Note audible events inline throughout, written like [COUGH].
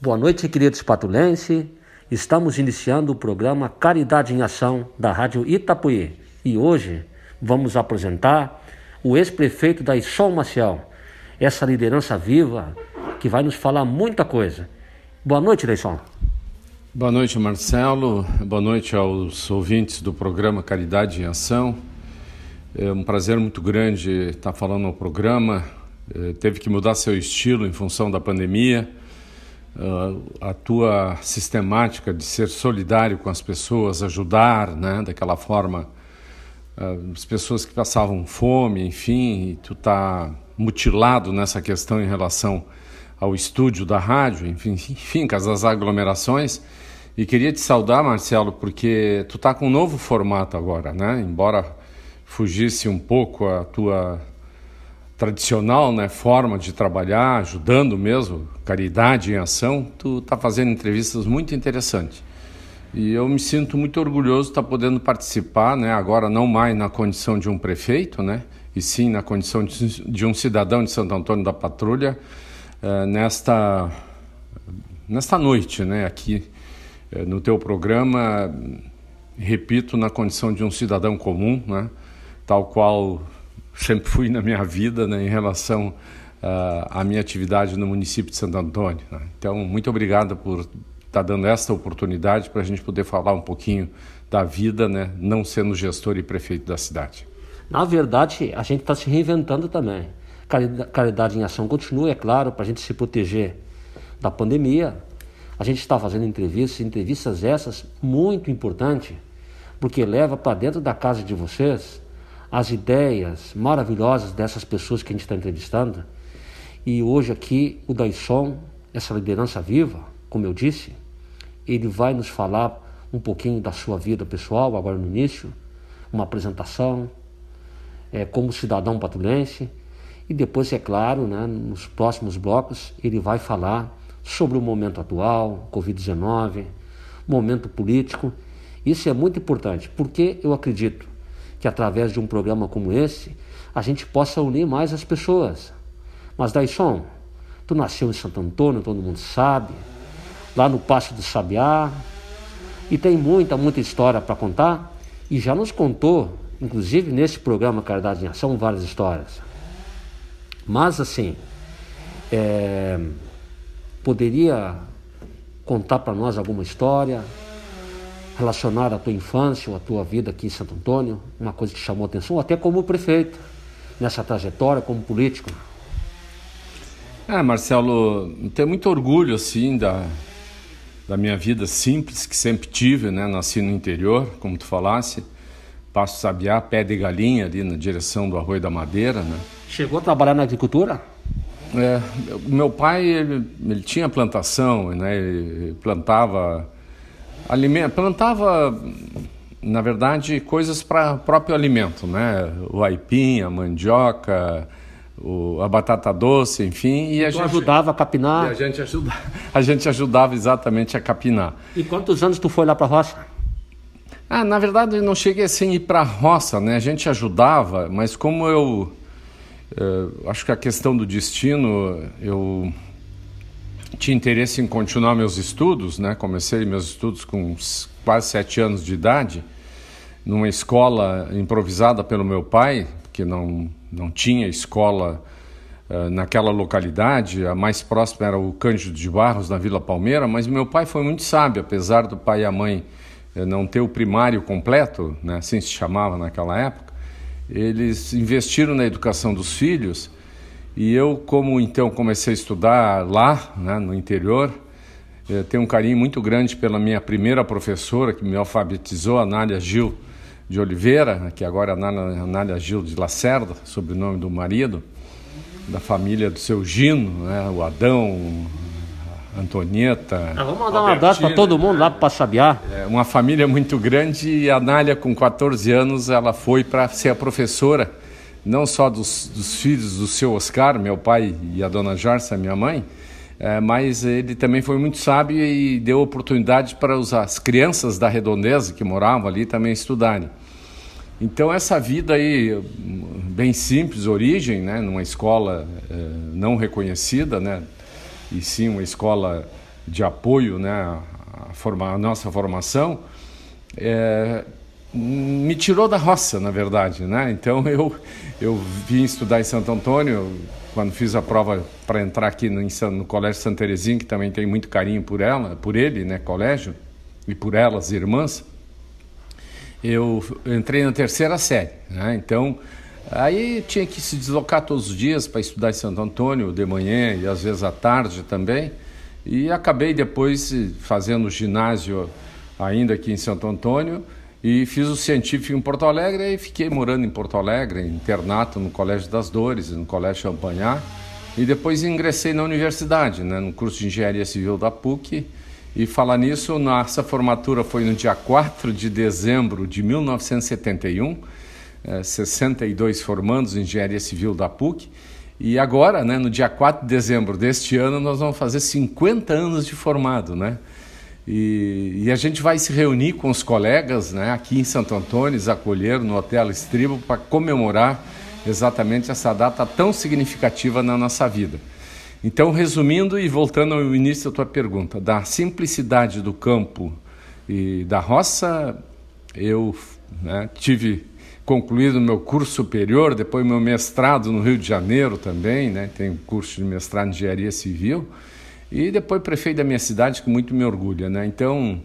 Boa noite, queridos patulenses. Estamos iniciando o programa Caridade em Ação da Rádio Itapuí e hoje vamos apresentar o ex-prefeito da Isol Maciel, essa liderança viva que vai nos falar muita coisa. Boa noite, Leison. Boa noite, Marcelo. Boa noite aos ouvintes do programa Caridade em Ação. É um prazer muito grande estar falando no programa. É, teve que mudar seu estilo em função da pandemia. É, a tua sistemática de ser solidário com as pessoas, ajudar, né, daquela forma, é, as pessoas que passavam fome, enfim, e tu tá mutilado nessa questão em relação ao estúdio da rádio, enfim, [LAUGHS] enfim, com as aglomerações. E queria te saudar, Marcelo, porque tu tá com um novo formato agora, né? Embora fugisse um pouco a tua tradicional né, forma de trabalhar, ajudando mesmo, caridade em ação, tu está fazendo entrevistas muito interessantes. E eu me sinto muito orgulhoso de estar tá podendo participar, né, agora não mais na condição de um prefeito, né, e sim na condição de, um cidadão de Santo Antônio da Patrulha, uh, nesta, nesta noite, né, aqui uh, no teu programa, repito, na condição de um cidadão comum, né, tal qual sempre fui na minha vida né, em relação uh, à minha atividade no município de Santo Antônio. Né? Então, muito obrigado por estar tá dando esta oportunidade para a gente poder falar um pouquinho da vida, né, não sendo gestor e prefeito da cidade. Na verdade, a gente está se reinventando também. Caridade em ação continua, é claro, para a gente se proteger da pandemia. A gente está fazendo entrevistas, entrevistas essas muito importantes, porque leva para dentro da casa de vocês as ideias maravilhosas dessas pessoas que a gente está entrevistando. E hoje aqui o Daisson, essa liderança viva, como eu disse, ele vai nos falar um pouquinho da sua vida pessoal, agora no início, uma apresentação, é, como cidadão patulense. E depois, é claro, né, nos próximos blocos, ele vai falar sobre o momento atual, Covid-19, momento político. Isso é muito importante, porque eu acredito que através de um programa como esse a gente possa unir mais as pessoas. Mas Daisson, tu nasceu em Santo Antônio, todo mundo sabe, lá no Passo do Sabiá, e tem muita, muita história para contar, e já nos contou, inclusive nesse programa Caridade em Ação, várias histórias. Mas assim, é, poderia contar para nós alguma história, relacionada à tua infância ou à tua vida aqui em Santo Antônio, uma coisa que chamou atenção, até como prefeito, nessa trajetória como político? É, Marcelo, tenho muito orgulho, assim, da, da minha vida simples, que sempre tive, né? Nasci no interior, como tu falasse, Passo Sabiá, pé de galinha ali na direção do Arroio da Madeira, né? Chegou a trabalhar na agricultura? É, meu pai, ele, ele tinha plantação, né? Ele plantava Aliment... Plantava, na verdade, coisas para próprio alimento, né? O aipim, a mandioca, o... a batata doce, enfim. E a gente ajudava a capinar? a gente, ajuda... [LAUGHS] a gente ajudava exatamente a capinar. E quantos anos tu foi lá para a roça? Ah, na verdade, não cheguei assim a ir para a roça, né? A gente ajudava, mas como eu... Uh, acho que a questão do destino, eu tinha interesse em continuar meus estudos, né? Comecei meus estudos com quase sete anos de idade, numa escola improvisada pelo meu pai, que não, não tinha escola uh, naquela localidade. A mais próxima era o Cândido de Barros, na Vila Palmeira, mas meu pai foi muito sábio, apesar do pai e a mãe uh, não ter o primário completo, né? assim se chamava naquela época, eles investiram na educação dos filhos e eu, como então comecei a estudar lá, né, no interior, eu tenho um carinho muito grande pela minha primeira professora que me alfabetizou, Anália Gil de Oliveira, que agora é Anália Gil de Lacerda, sobrenome do marido, da família do seu Gino, né, o Adão, a Antonieta. Ah, vamos mandar um abraço para todo mundo lá para Passabiá. É uma família muito grande e a Anália, com 14 anos, ela foi para ser a professora não só dos, dos, filhos do seu Oscar, meu pai, e a dona Jarça, minha mãe, é, mas ele também foi muito sábio e deu oportunidade para as crianças da redondeza que moravam ali também estudarem. Então essa vida aí, bem simples, origem, né, numa escola é, não reconhecida, né, e sim uma escola de apoio né, à, forma, à nossa formação, é, me tirou da roça, na verdade. Né? Então [LAUGHS] eu, eu vim estudar em Santo Antônio, quando fiz a prova para entrar aqui no, no Colégio Santa Terezinha, que também tem muito carinho por ela, por ele, né, colégio, e por elas, irmãs, eu entrei na terceira série. Né? Então, aí tinha que se deslocar todos os dias para estudar em Santo Antônio, de manhã e às vezes à tarde também. E acabei depois fazendo ginásio ainda aqui em Santo Antônio e fiz o científico em Porto Alegre e fiquei morando em Porto Alegre, internato no Colégio das Dores, no Colégio Champagnat. E depois ingressei na universidade, né, no curso de Engenharia Civil da PUC. E falar nisso, nossa formatura foi no dia 4 de dezembro de 1971, 62 formandos em Engenharia Civil da PUC. E agora, né, no dia 4 de dezembro deste ano, nós vamos fazer 50 anos de formado, né? E, e a gente vai se reunir com os colegas né, aqui em Santo Antônio, acolher no Hotel Estribo para comemorar exatamente essa data tão significativa na nossa vida. Então, resumindo e voltando ao início da tua pergunta, da simplicidade do campo e da roça, eu né, tive concluído meu curso superior, depois meu mestrado no Rio de Janeiro também, né? Tenho curso de mestrado em engenharia civil e depois prefeito da minha cidade, que muito me orgulha, né? Então,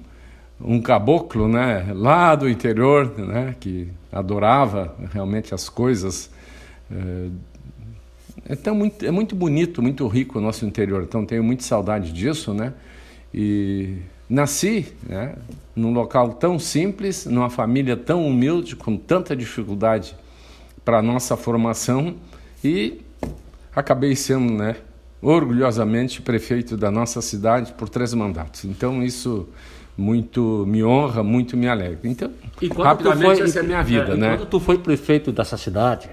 um caboclo, né, lá do interior, né, que adorava realmente as coisas. Então, muito, é muito bonito, muito rico o nosso interior, então tenho muita saudade disso, né? E nasci né, num local tão simples, numa família tão humilde, com tanta dificuldade para a nossa formação e acabei sendo, né, orgulhosamente prefeito da nossa cidade por três mandatos. Então isso muito me honra, muito me alegra. Então, rapidamente foi, essa é a minha vida, é, né? Quando tu foi prefeito dessa cidade,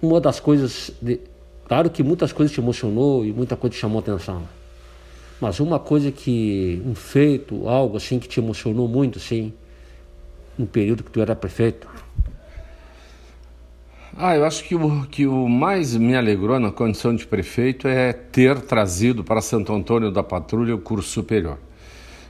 uma das coisas, de, claro que muitas coisas te emocionou e muita coisa te chamou atenção. Mas uma coisa que, um feito, algo assim que te emocionou muito, sim, no período que tu era prefeito? Ah, eu acho que o que o mais me alegrou na condição de prefeito é ter trazido para Santo Antônio da Patrulha o curso superior.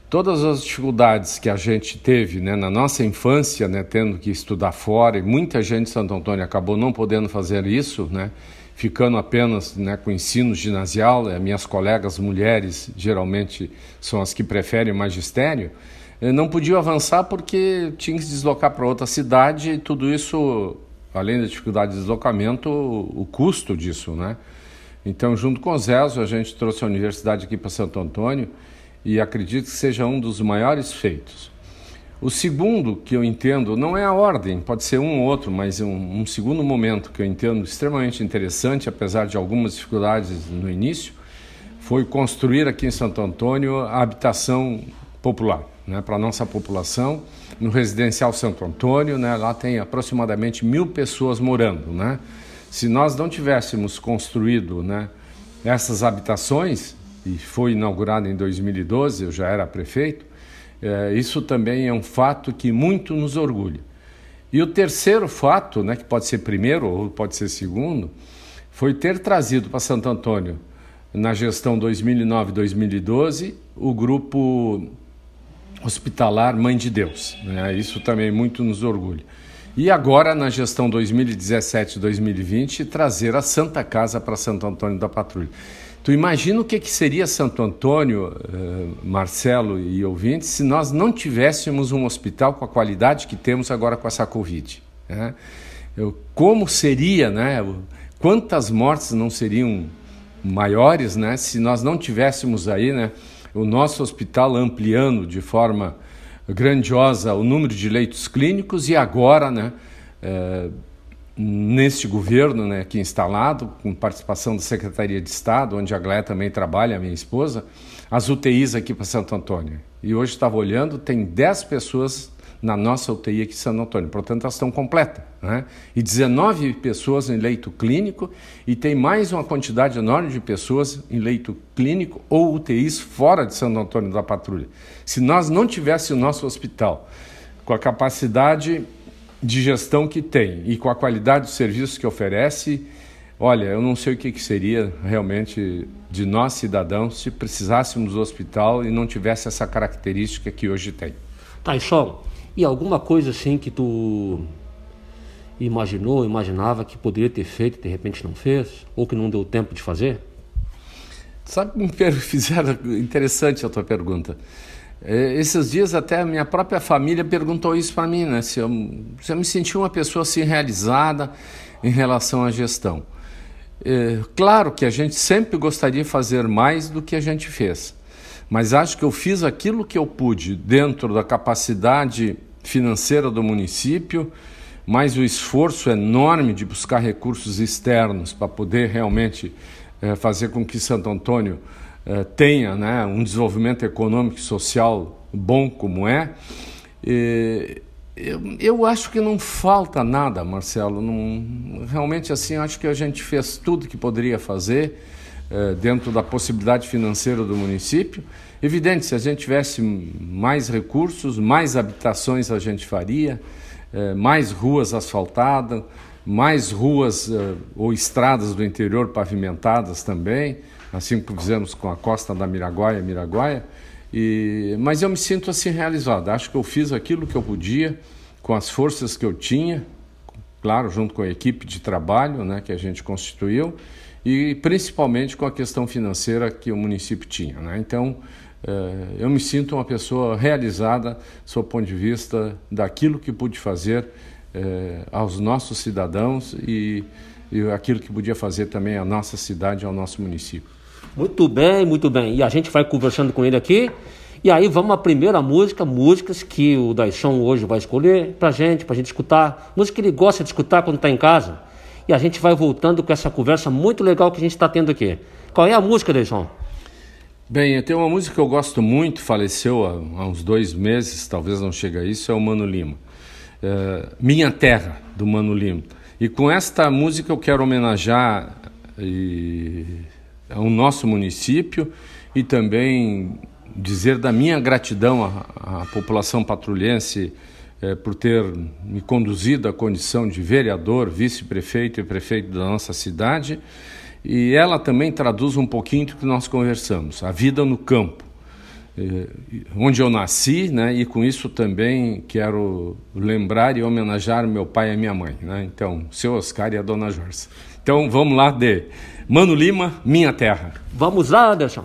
Todas as dificuldades que a gente teve né, na nossa infância, né, tendo que estudar fora, e muita gente de Santo Antônio acabou não podendo fazer isso, né, ficando apenas né, com ensino ginasial, né, minhas colegas mulheres geralmente são as que preferem magistério, eh, não podiam avançar porque tinham que se deslocar para outra cidade e tudo isso, além da dificuldade de deslocamento, o, custo disso, né? Então, junto com o Zezo, a gente trouxe a universidade aqui para Santo Antônio e acredito que seja um dos maiores feitos. O segundo que eu entendo não é a ordem, pode ser um ou outro, mas um, um segundo momento que eu entendo extremamente interessante, apesar de algumas dificuldades no início, foi construir aqui em Santo Antônio a habitação popular né, para a nossa população. No residencial Santo Antônio, né, lá tem aproximadamente mil pessoas morando. Né? Se nós não tivéssemos construído né, essas habitações, e foi inaugurado em 2012, eu já era prefeito, é, isso também é um fato que muito nos orgulha. E o terceiro fato, né, que pode ser primeiro ou pode ser segundo, foi ter trazido para Santo Antônio, na gestão 2009-2012, o grupo hospitalar Mãe de Deus. Né? Isso também muito nos orgulha. E agora, na gestão 2017-2020, trazer a Santa Casa para Santo Antônio da Patrulha. Tu imagina o que, que seria Santo Antônio, uh, Marcelo e ouvintes, se nós não tivéssemos um hospital com a qualidade que temos agora com essa Covid. Né? Eu, como seria, né? Quantas mortes não seriam maiores, né? Se nós não tivéssemos aí, né? O nosso hospital ampliando de forma grandiosa o número de leitos clínicos e agora, né? Uh, neste governo né, aqui instalado, com participação da Secretaria de Estado, onde a Gléia também trabalha, a minha esposa, as UTIs aqui para Santo Antônio. E hoje estava olhando, tem 10 pessoas na nossa UTI aqui em Santo Antônio, portanto elas estão completas. Né? E 19 pessoas em leito clínico e tem mais uma quantidade enorme de pessoas em leito clínico ou UTIs fora de Santo Antônio da Patrulha. Se nós não tivéssemos o nosso hospital com a capacidade de gestão que tem e com a qualidade dos serviços que oferece, Olha, eu não sei o que, que seria realmente de nós cidadãos se precisássemos do hospital e não tivesse essa característica que hoje tem. Tá, e alguma coisa assim que tu imaginou, imaginava que poderia ter feito de repente não fez? Ou que não deu tempo de fazer? Sabe, me [LAUGHS] fizeram interessante a tua pergunta. É, esses dias até a minha própria família perguntou isso para mim, né? Se eu, se eu me senti uma pessoa assim realizada em relação à gestão. É, claro que a gente sempre gostaria de fazer mais do que a gente fez, mas acho que eu fiz aquilo que eu pude dentro da capacidade financeira do município, mais o esforço enorme de buscar recursos externos para poder realmente é, fazer com que Santo Antônio é, tenha né, um desenvolvimento econômico e social bom como é. E, eu, eu, acho que não falta nada, Marcelo. Não, realmente, assim, acho que a gente fez tudo que poderia fazer dentro da possibilidade financeira do município. Evidente, se a gente tivesse mais recursos, mais habitações a gente faria, é, mais ruas asfaltadas, mais ruas uh, ou estradas do interior pavimentadas também, assim como fizemos com a costa da Miraguaia, Miraguaia. E, mas eu me sinto assim realizado. Acho que eu fiz aquilo que eu podia com as forças que eu tinha, claro, junto com a equipe de trabalho né, que a gente constituiu e principalmente com a questão financeira que o município tinha. Né? Então, eh, eu me sinto uma pessoa realizada, sob o ponto de vista daquilo que pude fazer eh, aos nossos cidadãos e, aquilo que podia fazer também à nossa cidade, ao nosso município. Muito bem, muito bem. E a gente vai conversando com ele aqui. E aí vamos à primeira música, músicas que o Daisson hoje vai escolher pra gente, pra gente escutar. Música que ele gosta de escutar quando está em casa. E a gente vai voltando com essa conversa muito legal que a gente está tendo aqui. Qual é a música, Daisson? Bem, tem uma música que eu gosto muito, faleceu há, uns dois meses, talvez não chegue a isso, é o Mano Lima. Eh, Minha Terra, do Mano Lima. E com esta música eu quero homenagear e, ao nosso município e também dizer da minha gratidão à, à população patrulhense eh, por ter me conduzido à condição de vereador, vice-prefeito e prefeito da nossa cidade. E ela também traduz um pouquinho do que nós conversamos, a vida no campo. Eh, onde eu nasci, né? E com isso também quero lembrar e homenagear meu pai e minha mãe, né? Então, seu Oscar e a dona Jorge. Então, vamos lá de Mano Lima, Minha Terra. Vamos lá, Anderson.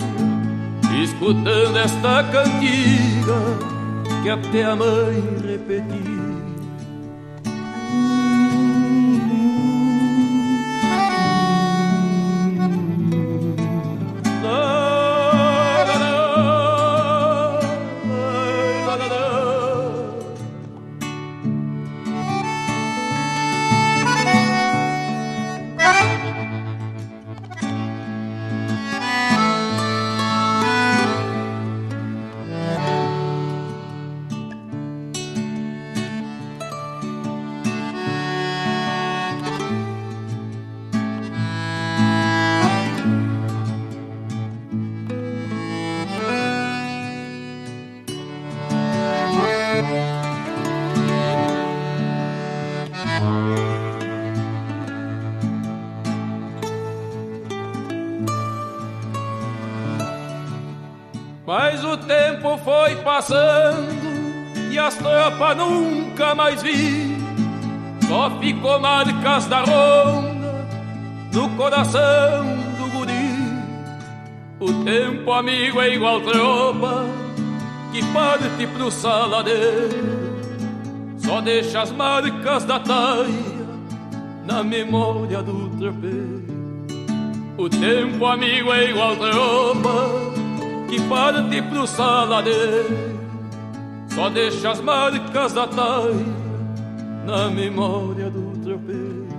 repetir. Passando e as tropas nunca mais vi. Só ficou marcas da ronda no coração do guri. O tempo, amigo, é igual tropa que parte pro saladeiro. Só deixa as marcas da taia na memória do tropeiro. O tempo, amigo, é igual tropa que parte pro saladeiro. Só deixa as marcas da taia na memória do tropeiro.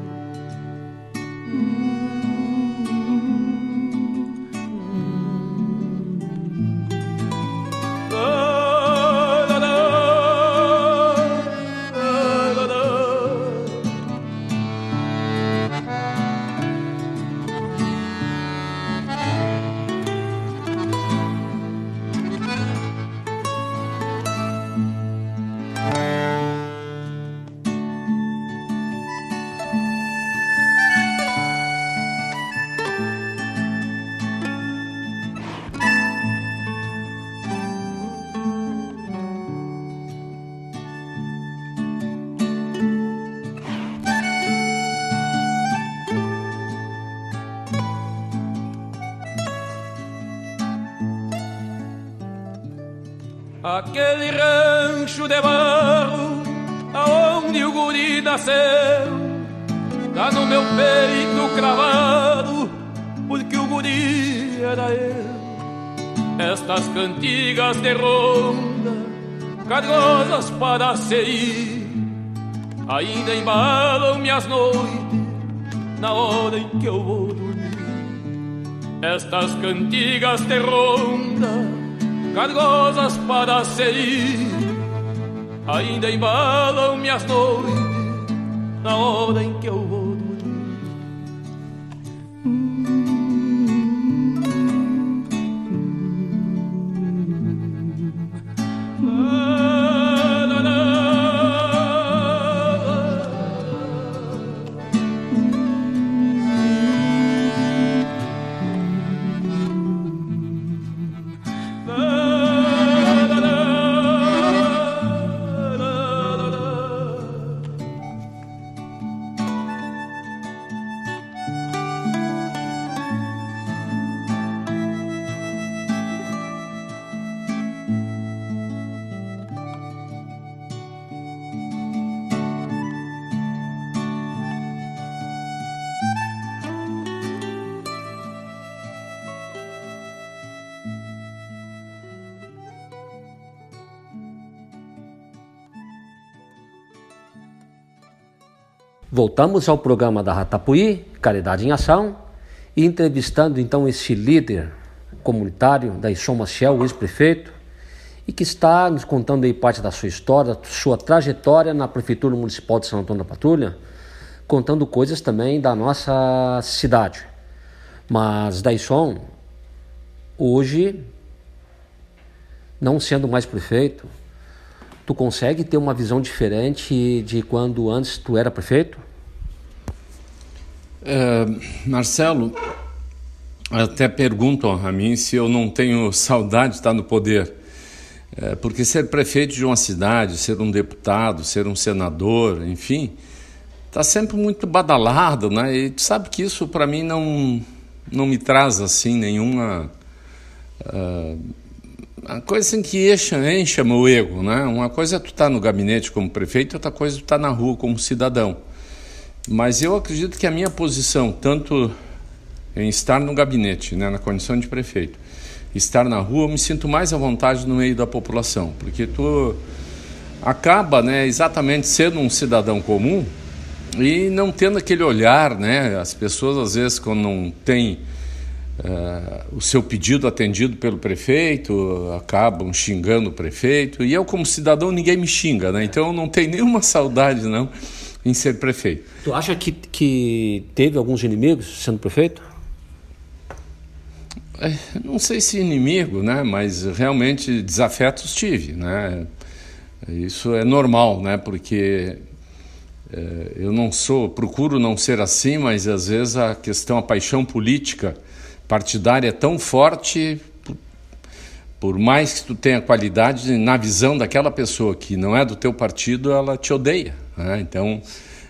De barro aonde o guri nasceu. Tá no meu peito cravado porque o guri era eu. Estas cantigas de ronda cargosas para se ir Ainda embalam minhas noites na hora em que eu vou dormir. Estas cantigas de ronda cargosas para ir, ainda embalam minhas noites na hora em que eu vou Voltamos ao programa da Ratapuí, Caridade em Ação, e entrevistando então esse líder comunitário da Issom Maciel, ex-prefeito, e que está nos contando aí parte da sua história, sua trajetória na Prefeitura Municipal de São Antônio da Patrulha, contando coisas também da nossa cidade. Mas Daisson, hoje, não sendo mais prefeito, tu consegue ter uma visão diferente de quando antes tu era prefeito? É, Marcelo, até perguntam a mim se eu não tenho saudade de estar no poder. É, porque ser prefeito de uma cidade, ser um deputado, ser um senador, enfim, está sempre muito badalado, né? E tu sabe que isso para mim não, não me traz assim nenhuma. Uh, a coisa assim que enche, enche meu ego, né? Uma coisa é tu estar tá no gabinete como prefeito, outra coisa é tu estar tá na rua como cidadão. Mas eu acredito que a minha posição, tanto em estar no gabinete, né, na condição de prefeito, estar na rua, eu me sinto mais à vontade no meio da população, porque tu acaba, né, exatamente sendo um cidadão comum e não tendo aquele olhar, né, as pessoas às vezes quando não tem Uh, o seu pedido atendido pelo prefeito, acabam xingando o prefeito, e eu, como cidadão, ninguém me xinga, né? Então eu não tenho nenhuma [LAUGHS] saudade, não, em ser prefeito. Tu acha que, que teve alguns inimigos sendo prefeito? É, não sei se inimigo, né? Mas realmente desafetos tive, né? Isso é normal, né? Porque é, eu não sou, procuro não ser assim, mas às vezes a questão, a paixão política partidária é tão forte, por, mais que tu tenha qualidade, na visão daquela pessoa que não é do teu partido, ela te odeia. Né? Então,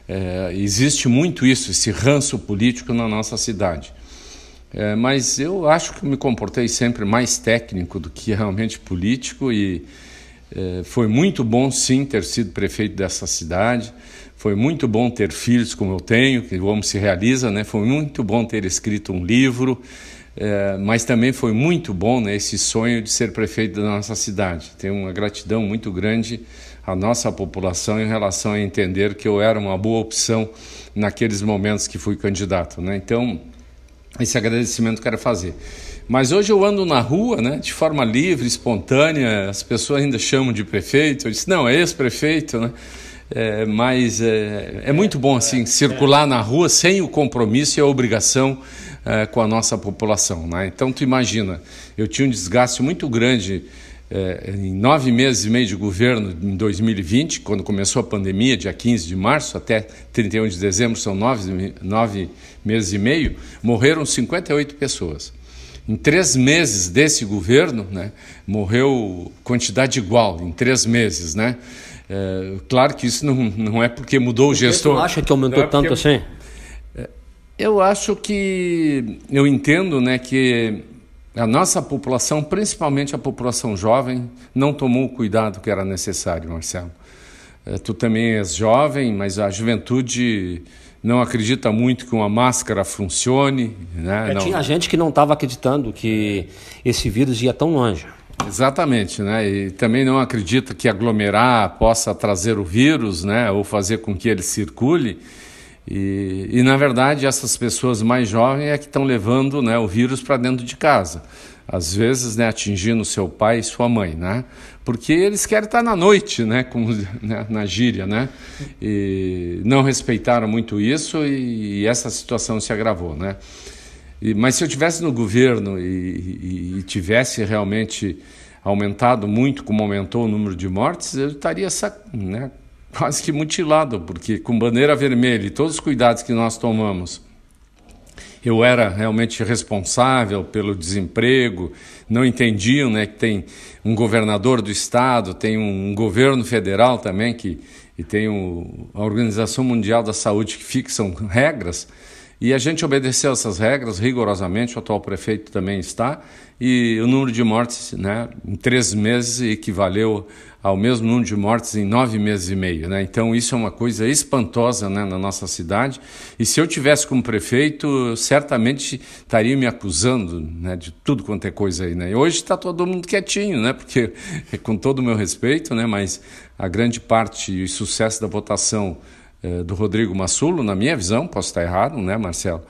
É, existe muito isso, esse ranço político na nossa cidade. É, mas eu acho que me comportei sempre mais técnico do que realmente político e é, foi muito bom sim ter sido prefeito dessa cidade. Foi muito bom ter filhos como eu tenho, que o homem se realiza, né? Foi muito bom ter escrito um livro, é, mas também foi muito bom né, esse sonho de ser prefeito da nossa cidade. Tenho uma gratidão muito grande à nossa população em relação a entender que eu era uma boa opção naqueles momentos que fui candidato. Né? Então, esse agradecimento quero fazer. Mas hoje eu ando na rua, né, de forma livre, espontânea, as pessoas ainda chamam de prefeito. Eu disse, não, é ex-prefeito, né? É, mas é, é, muito bom assim circular na rua sem o compromisso e a obrigação é, com a nossa população. Né? Então, tu imagina, eu tinha um desgaste muito grande é, em nove meses e meio de governo em 2020, quando começou a pandemia, dia 15 de março até 31 de dezembro, são nove, nove meses e meio, morreram 58 pessoas. Em três meses desse governo, né, morreu quantidade igual, em três meses, né? É, claro que isso não, não é porque mudou o gestor. Você acha que aumentou é tanto assim? É, eu acho que eu entendo, né, que a nossa população, principalmente a população jovem, não tomou o cuidado que era necessário, Marcelo. É, tu também és jovem, mas a juventude não acredita muito que uma máscara funcione. Né? É, tinha gente que não estava acreditando que esse vírus ia tão longe. Exatamente, né? E também não acredita que aglomerar possa trazer o vírus, né? Ou fazer com que ele circule. E, e na verdade, essas pessoas mais jovens é que estão levando né, o vírus para dentro de casa. Às vezes, né, atingindo seu pai e sua mãe, né? Porque eles querem estar na noite, né, com, né, na gíria, né? E não respeitaram muito isso e, e essa situação se agravou, né? E, mas se eu tivesse no governo e, e, e, tivesse realmente aumentado muito, como aumentou o número de mortes, eu estaria né, [LAUGHS] quase que mutilado, porque com bandeira vermelha e todos os cuidados que nós tomamos, eu era realmente responsável pelo desemprego, não entendiam né, que tem um governador do estado, tem um governo federal também que e tem o, a Organização Mundial da Saúde que fixam regras e a gente obedeceu essas regras rigorosamente, o atual prefeito também está, e o número de mortes né, em três meses equivaleu ao mesmo número de mortes em nove meses e meio. Né? Então, isso é uma coisa espantosa né, na nossa cidade. E se eu tivesse como prefeito, certamente estaria me acusando né, de tudo quanto é coisa aí. Né? E hoje está todo mundo quietinho, né? porque, [LAUGHS] com todo o meu respeito, né, mas a grande parte e sucesso da votação do Rodrigo Massulo, na minha visão, posso estar errado, né, Marcelo?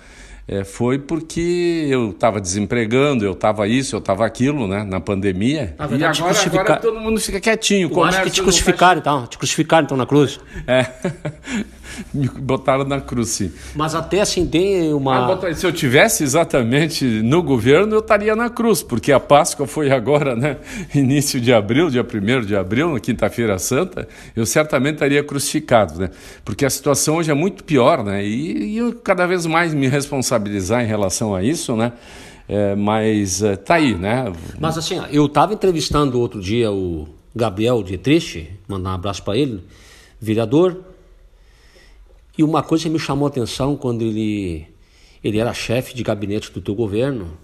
É, foi porque eu estava desempregando, eu estava isso, eu estava aquilo, né, na pandemia. Na verdade, e agora, crucificar... agora todo mundo fica quietinho. Eu acho que te crucificaram, então, te crucificaram então na cruz. É. [LAUGHS] [LAUGHS] me botaram na cruz, sim. Mas até assim tem uma. Ah, se eu tivesse exatamente no governo, eu estaria na cruz, porque a Páscoa foi agora, né? [LAUGHS] Início de abril, dia 1 de abril, na Quinta-feira Santa, eu certamente estaria crucificado, né? Porque a situação hoje é muito pior, né? E, e eu cada vez mais me responsabilizar em relação a isso, né? É, mas é, tá aí, né? Mas assim, eu estava entrevistando outro dia o Gabriel Dietrich, mandar um abraço para ele, vereador e uma coisa que me chamou a atenção quando ele, ele era chefe de gabinete do teu governo,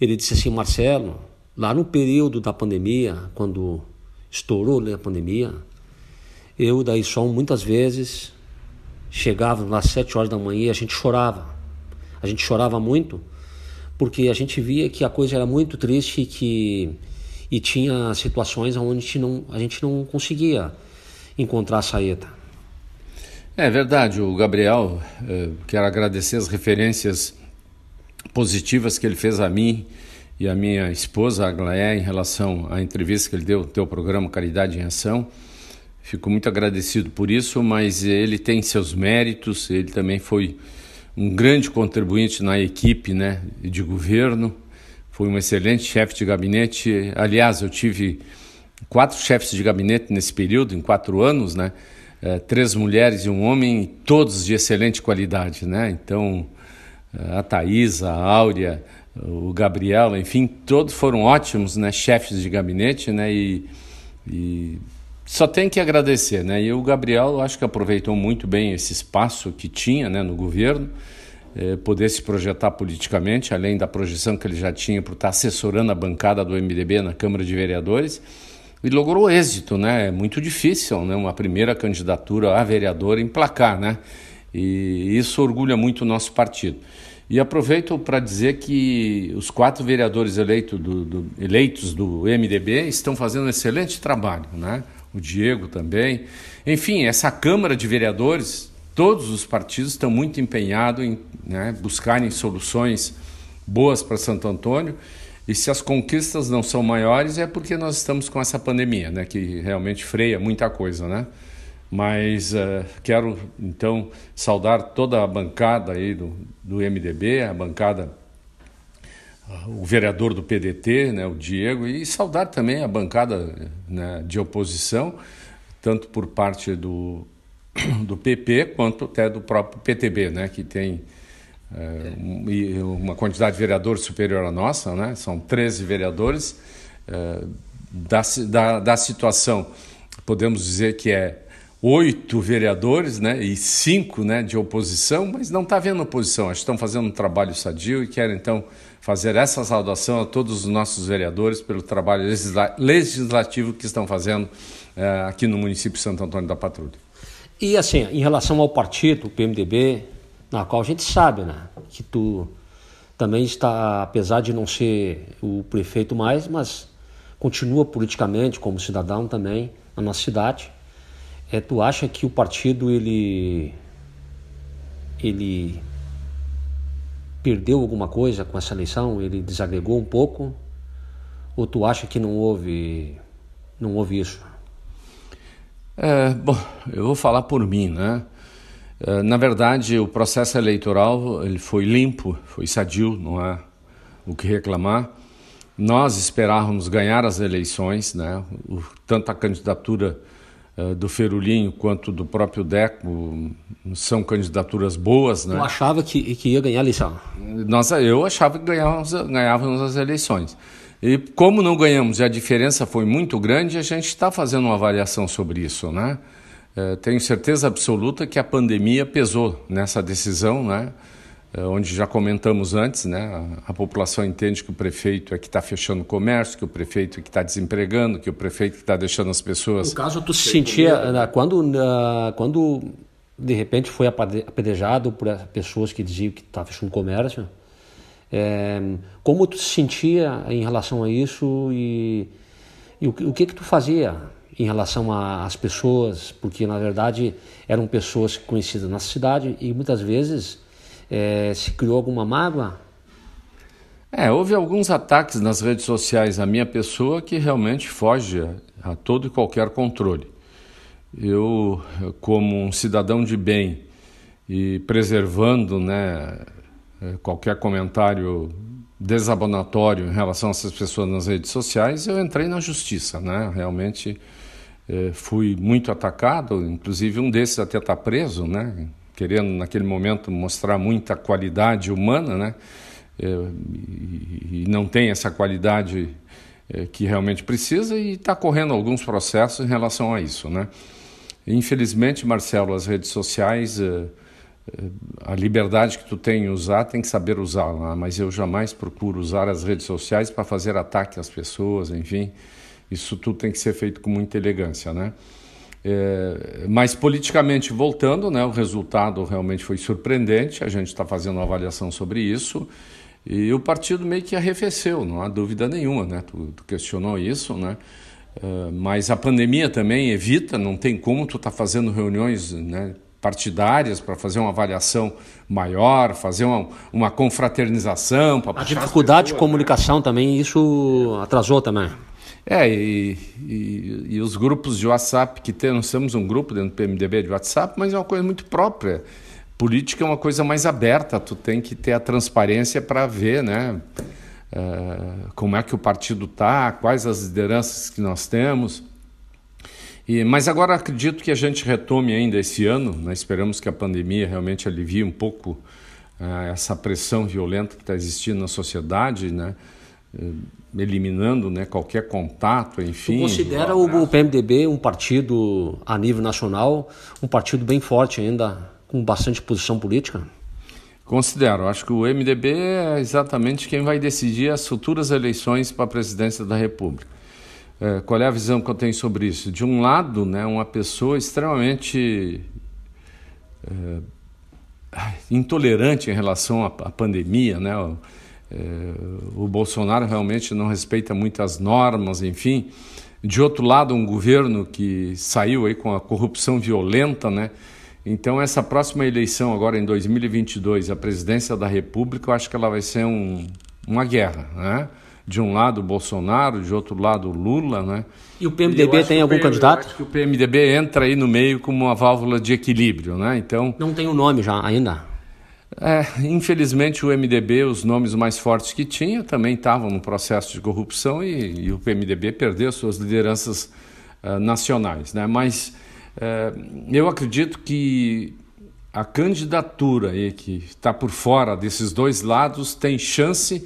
ele disse assim, Marcelo, lá no período da pandemia, quando estourou né, a pandemia, eu daí só muitas vezes chegava lá às sete horas da manhã e a gente chorava. A gente chorava muito porque a gente via que a coisa era muito triste e que e tinha situações onde a gente não, a gente não conseguia encontrar a saída. É verdade, o Gabriel, eh, quero agradecer as referências positivas que ele fez a mim e a minha esposa, a Glaé, em relação à entrevista que ele deu no teu programa Caridade em Ação. Fico muito agradecido por isso, mas ele tem seus méritos, ele também foi um grande contribuinte na equipe né, de governo, foi um excelente chefe de gabinete. Aliás, eu tive quatro chefes de gabinete nesse período, em quatro anos, né? É, três mulheres e um homem, todos de excelente qualidade, né? Então, eh, a Thaisa, a Áurea, o Gabriel, enfim, todos foram ótimos, né? Chefes de gabinete, né? E, e só tem que agradecer, né? E o Gabriel, acho que aproveitou muito bem esse espaço que tinha, né, no governo, eh, poder se projetar politicamente, além da projeção que ele já tinha por estar assessorando a bancada do MDB na Câmara de Vereadores, e logrou êxito, né? É muito difícil, né? Uma primeira candidatura a vereador emplacar, né? E isso orgulha muito o nosso partido. E aproveito para dizer que os quatro vereadores eleito do, do, eleitos do MDB estão fazendo um excelente trabalho, né? O Diego também. Enfim, essa Câmara de Vereadores, todos os partidos estão muito empenhados em né, buscarem soluções boas para Santo Antônio. E se as conquistas não são maiores, é porque nós estamos com essa pandemia, né? Que realmente freia muita coisa, né? Mas uh, quero então saudar toda a bancada aí do, do MDB, a bancada, uh, o vereador do PDT, né, o Diego, e saudar também a bancada né, de oposição, tanto por parte do, [COUGHS] do PP quanto até do próprio PTB, né, que tem uh, uma quantidade de vereadores superior à nossa, né, são 13 vereadores. da, da, da situação, podemos dizer que é oito vereadores né, e cinco né, de oposição, mas não está havendo oposição. Acho que estão fazendo um trabalho sadio e quero então fazer essa saudação a todos os nossos vereadores pelo trabalho legislativo que estão fazendo eh, aqui no município de Santo Antônio da Patrulha. E assim, em relação ao partido, o PMDB, na qual a gente sabe né, que tu também está, apesar de não ser o prefeito mais, mas continua politicamente como cidadão também na nossa cidade é, tu acha que o partido ele ele perdeu alguma coisa com essa eleição? Ele desagregou um pouco? Ou tu acha que não houve não houve isso? É, bom, eu vou falar por mim, né? É, na verdade, o processo eleitoral ele foi limpo, foi sadio, não há o que reclamar. Nós esperávamos ganhar as eleições, né? O, tanto a candidatura eh, do Ferulinho quanto do próprio Deco são candidaturas boas. Né? Eu achava que, que ia ganhar a eleição. Nós, eu achava que ganhávamos, ganhávamos as eleições. E como não ganhamos e a diferença foi muito grande, a gente está fazendo uma avaliação sobre isso. Né? É, tenho certeza absoluta que a pandemia pesou nessa decisão, né? É, onde já comentamos antes, né? A, população entende que o prefeito é que está fechando o comércio, que o prefeito é que está desempregando, que o prefeito que está deixando as pessoas. No caso, tu se sentia né, quando, quando de repente foi apedrejado por pessoas que diziam que estava tá fechando o comércio, é, como tu se sentia em relação a isso e, e o, o que que tu fazia em relação às pessoas, porque na verdade eram pessoas conhecidas na cidade e muitas vezes é, se criou alguma mágoa? É, houve alguns ataques nas redes sociais à minha pessoa que realmente foge a, todo e qualquer controle. Eu, como um cidadão de bem e preservando né, é, qualquer comentário desabonatório em relação a essas pessoas nas redes sociais, eu entrei na justiça, né? Realmente fui muito atacado, inclusive um desses até está preso, né? querendo naquele momento mostrar muita qualidade humana, né? É, e, não tem essa qualidade é, que realmente precisa e está correndo alguns processos em relação a isso, né? Infelizmente, Marcelo, as redes sociais, a liberdade que tu tem em usar, tem que saber né? mas eu jamais procuro usar as redes sociais para fazer ataque às pessoas, enfim, isso tudo tem que ser feito com muita elegância, né? É, mas politicamente voltando, né, o resultado realmente foi surpreendente. A gente está fazendo uma avaliação sobre isso e o partido meio que arrefeceu, não há dúvida nenhuma, né? Tu, tu questionou isso, né? É, mas a pandemia também evita, não tem como tu estar tá fazendo reuniões, né? partidárias para fazer uma avaliação maior, fazer uma, uma confraternização. A dificuldade de comunicação também, isso atrasou também. É, e, e, e, os grupos de WhatsApp que tem, nós temos um grupo dentro do PMDB de WhatsApp, mas é uma coisa muito própria. Política é uma coisa mais aberta, tu tem que ter a transparência para ver, né? Uh, como é que o partido está, quais as lideranças que nós temos. E, mas agora acredito que a gente retome ainda esse ano, né? esperamos que a pandemia realmente alivie um pouco uh, essa pressão violenta que está existindo na sociedade, né? Eliminando né, qualquer contato, enfim. Tu considera o, o PMDB um partido a nível nacional, um partido bem forte ainda, com bastante posição política? Considero. Acho que o MDB é exatamente quem vai decidir as futuras eleições para a presidência da República. É, qual é a visão que eu tenho sobre isso? De um lado, né, uma pessoa extremamente é, intolerante em relação à, à pandemia, né? O, o Bolsonaro realmente não respeita muitas normas, enfim. De outro lado, um governo que saiu aí com a corrupção violenta, né? Então, essa próxima eleição, agora em 2022, a presidência da República, eu acho que ela vai ser um, uma guerra, né? De um lado, Bolsonaro, de outro lado, Lula, né? E o PMDB e tem algum candidato? Eu acho que o PMDB entra aí no meio como uma válvula de equilíbrio, né? Então... Não tem o um nome já ainda? É, infelizmente, o MDB, os nomes mais fortes que tinha, também estavam no processo de corrupção e, e o PMDB perdeu suas lideranças uh, nacionais. Né? Mas uh, eu acredito que a candidatura aí, que está por fora desses dois lados tem chance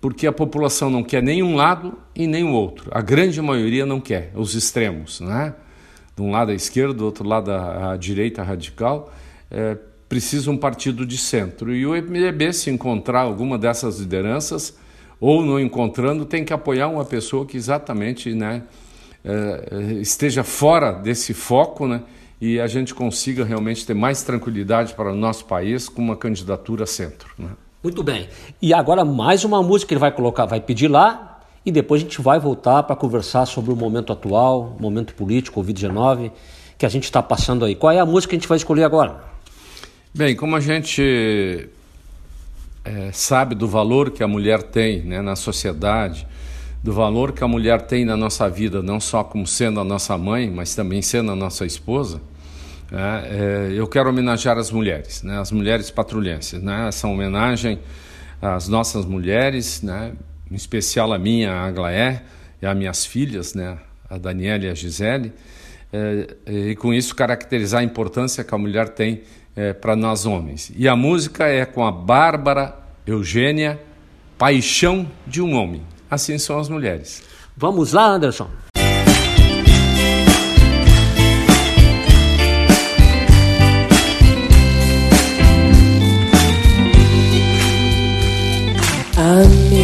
porque a população não quer nem um lado e nem o outro. A grande maioria não quer, os extremos. Né? De um lado a esquerda, do outro lado a direita radical. É, precisa um partido de centro. E o MDB, se encontrar alguma dessas lideranças, ou não encontrando, tem que apoiar uma pessoa que exatamente né, eh, esteja fora desse foco né, e a gente consiga realmente ter mais tranquilidade para o nosso país com uma candidatura centro. Né? Muito bem. E agora mais uma música que ele vai colocar, vai pedir lá e depois a gente vai voltar para conversar sobre o momento atual, momento político, Covid-19, que a gente está passando aí. Qual é a música que a gente vai escolher agora? Bem, como a gente é, sabe do valor que a mulher tem né, na sociedade, do valor que a mulher tem na nossa vida, não só como sendo a nossa mãe, mas também sendo a nossa esposa, é, é, eu quero homenagear as mulheres, né, as mulheres patrulhenses. Né, essa homenagem às nossas mulheres, né, em especial a minha, a Aglaé, e as minhas filhas, né, a Daniela e a Gisele, é, e com isso caracterizar a importância que a mulher tem é, para nós homens. E a música é com a Bárbara Eugênia, Paixão de um Homem. Assim são as mulheres. Vamos lá, Anderson. Amigo,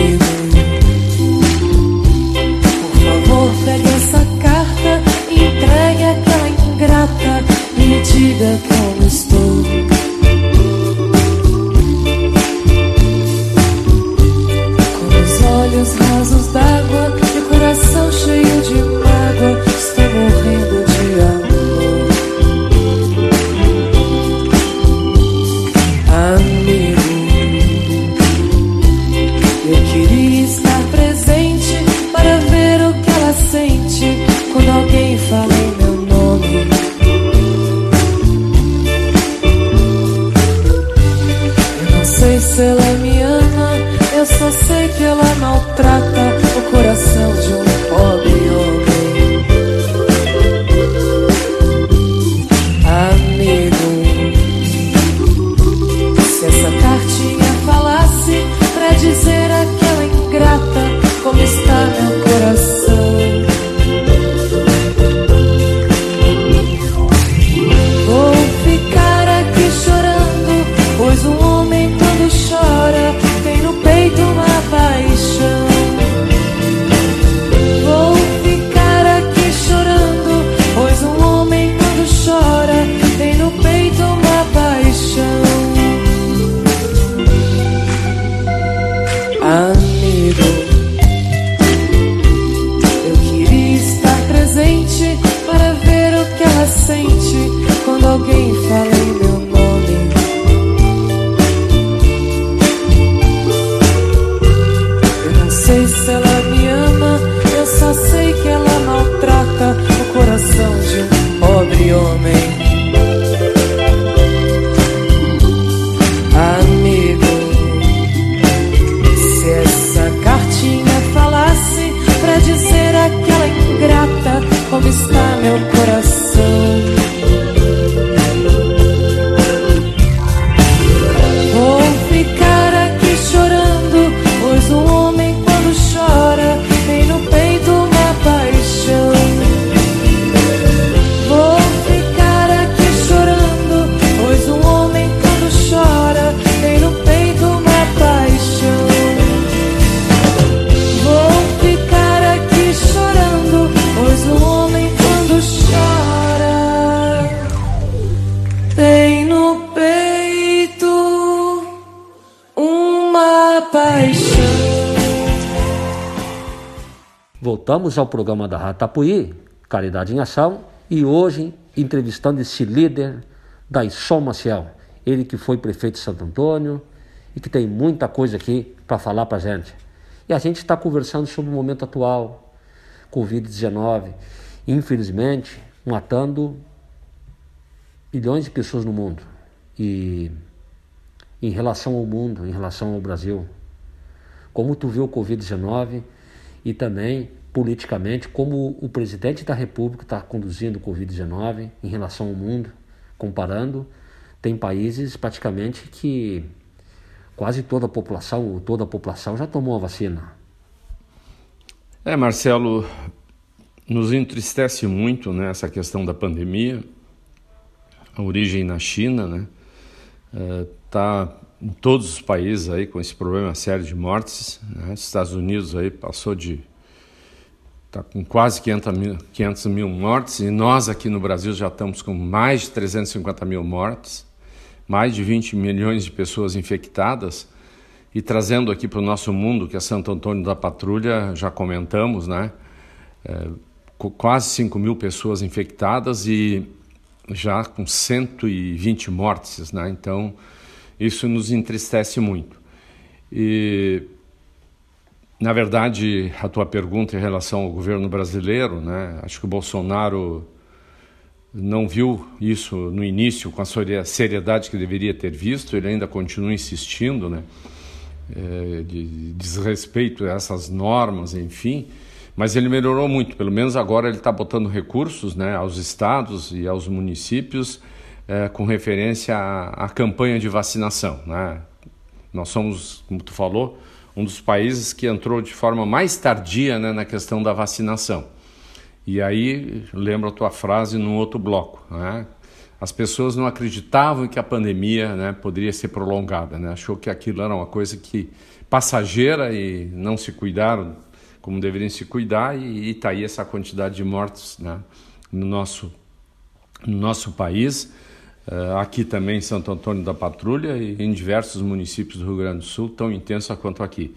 Voltamos ao programa da Ratapuí, Caridade em Ação, e hoje entrevistando esse líder da Isol Maciel, ele que foi prefeito de Santo Antônio e que tem muita coisa aqui para falar para a gente. E a gente está conversando sobre o momento atual, Covid-19, infelizmente matando milhões de pessoas no mundo. E em relação ao mundo, em relação ao Brasil, como tu viu o Covid-19 e também politicamente como o presidente da República está conduzindo o Covid-19 em relação ao mundo, comparando, tem países praticamente que quase toda a população, toda a população já tomou a vacina. É, Marcelo, nos entristece muito né, essa questão da pandemia, a origem na China, né? Está é, em todos os países aí com esse problema sério de mortes. Né? Estados Unidos aí passou de está com quase 500 mil, 500 mil mortes e nós aqui no Brasil já estamos com mais de 350 mil mortes, mais de 20 milhões de pessoas infectadas e trazendo aqui para o nosso mundo, que é Santo Antônio da Patrulha, já comentamos, né? É, quase 5 mil pessoas infectadas e já com 120 mortes, né? Então, isso nos entristece muito. E, na verdade, a tua pergunta em relação ao governo brasileiro, né? Acho que o Bolsonaro não viu isso no início com a seriedade que deveria ter visto, ele ainda continua insistindo, né? É, de desrespeito a essas normas, enfim. Mas ele melhorou muito, pelo menos agora ele está botando recursos né, aos estados e aos municípios é, com referência à, à, campanha de vacinação. Né? Nós somos, como tu falou, um dos países que entrou de forma mais tardia né, na questão da vacinação. E aí, lembro a tua frase num outro bloco, né? as pessoas não acreditavam que a pandemia né, poderia ser prolongada, né? achou que aquilo era uma coisa que passageira e não se cuidaram como deveriam se cuidar e está aí essa quantidade de mortes né, no, nosso, no nosso país. Uh, aqui também em Santo Antônio da Patrulha e em diversos municípios do Rio Grande do Sul, tão intensa quanto aqui.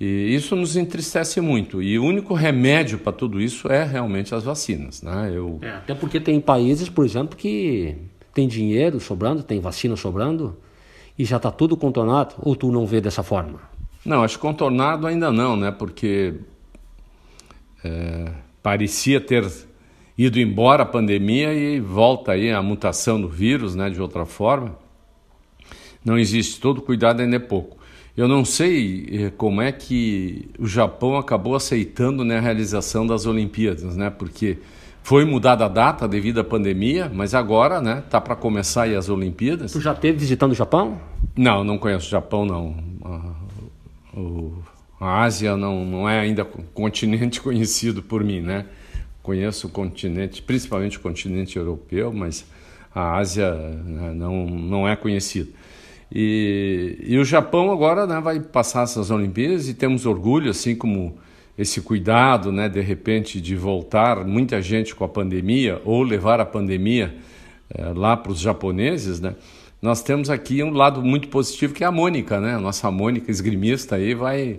E isso nos entristece muito. E o único remédio para tudo isso é realmente as vacinas. Né? Eu... É, até porque tem países, por exemplo, que tem dinheiro sobrando, tem vacina sobrando e já está tudo contornado. Ou tu não vê dessa forma? Não, acho contornado ainda não, né? Porque é, parecia ter ido embora a pandemia e volta aí a mutação do vírus, né? De outra forma, não existe. Todo cuidado ainda é pouco. Eu não sei é, como é que o Japão acabou aceitando né, a realização das Olimpíadas, né? Porque foi mudada a data devido à pandemia, mas agora, né, tá para começar aí as Olimpíadas. Tu já esteve visitando o Japão? Não, não conheço o Japão não. O, a Ásia não, não é ainda um continente [LAUGHS] conhecido por mim, né? Conheço o continente, principalmente o continente europeu, mas a Ásia né, não, não é conhecido. E, e o Japão agora né, vai passar essas Olimpíadas e temos orgulho, assim como esse cuidado, né, de repente, de voltar muita gente com a pandemia ou levar a pandemia é, lá para os japoneses, né? nós temos aqui um lado muito positivo que é a Mônica, né? Nossa Mônica esgrimista aí vai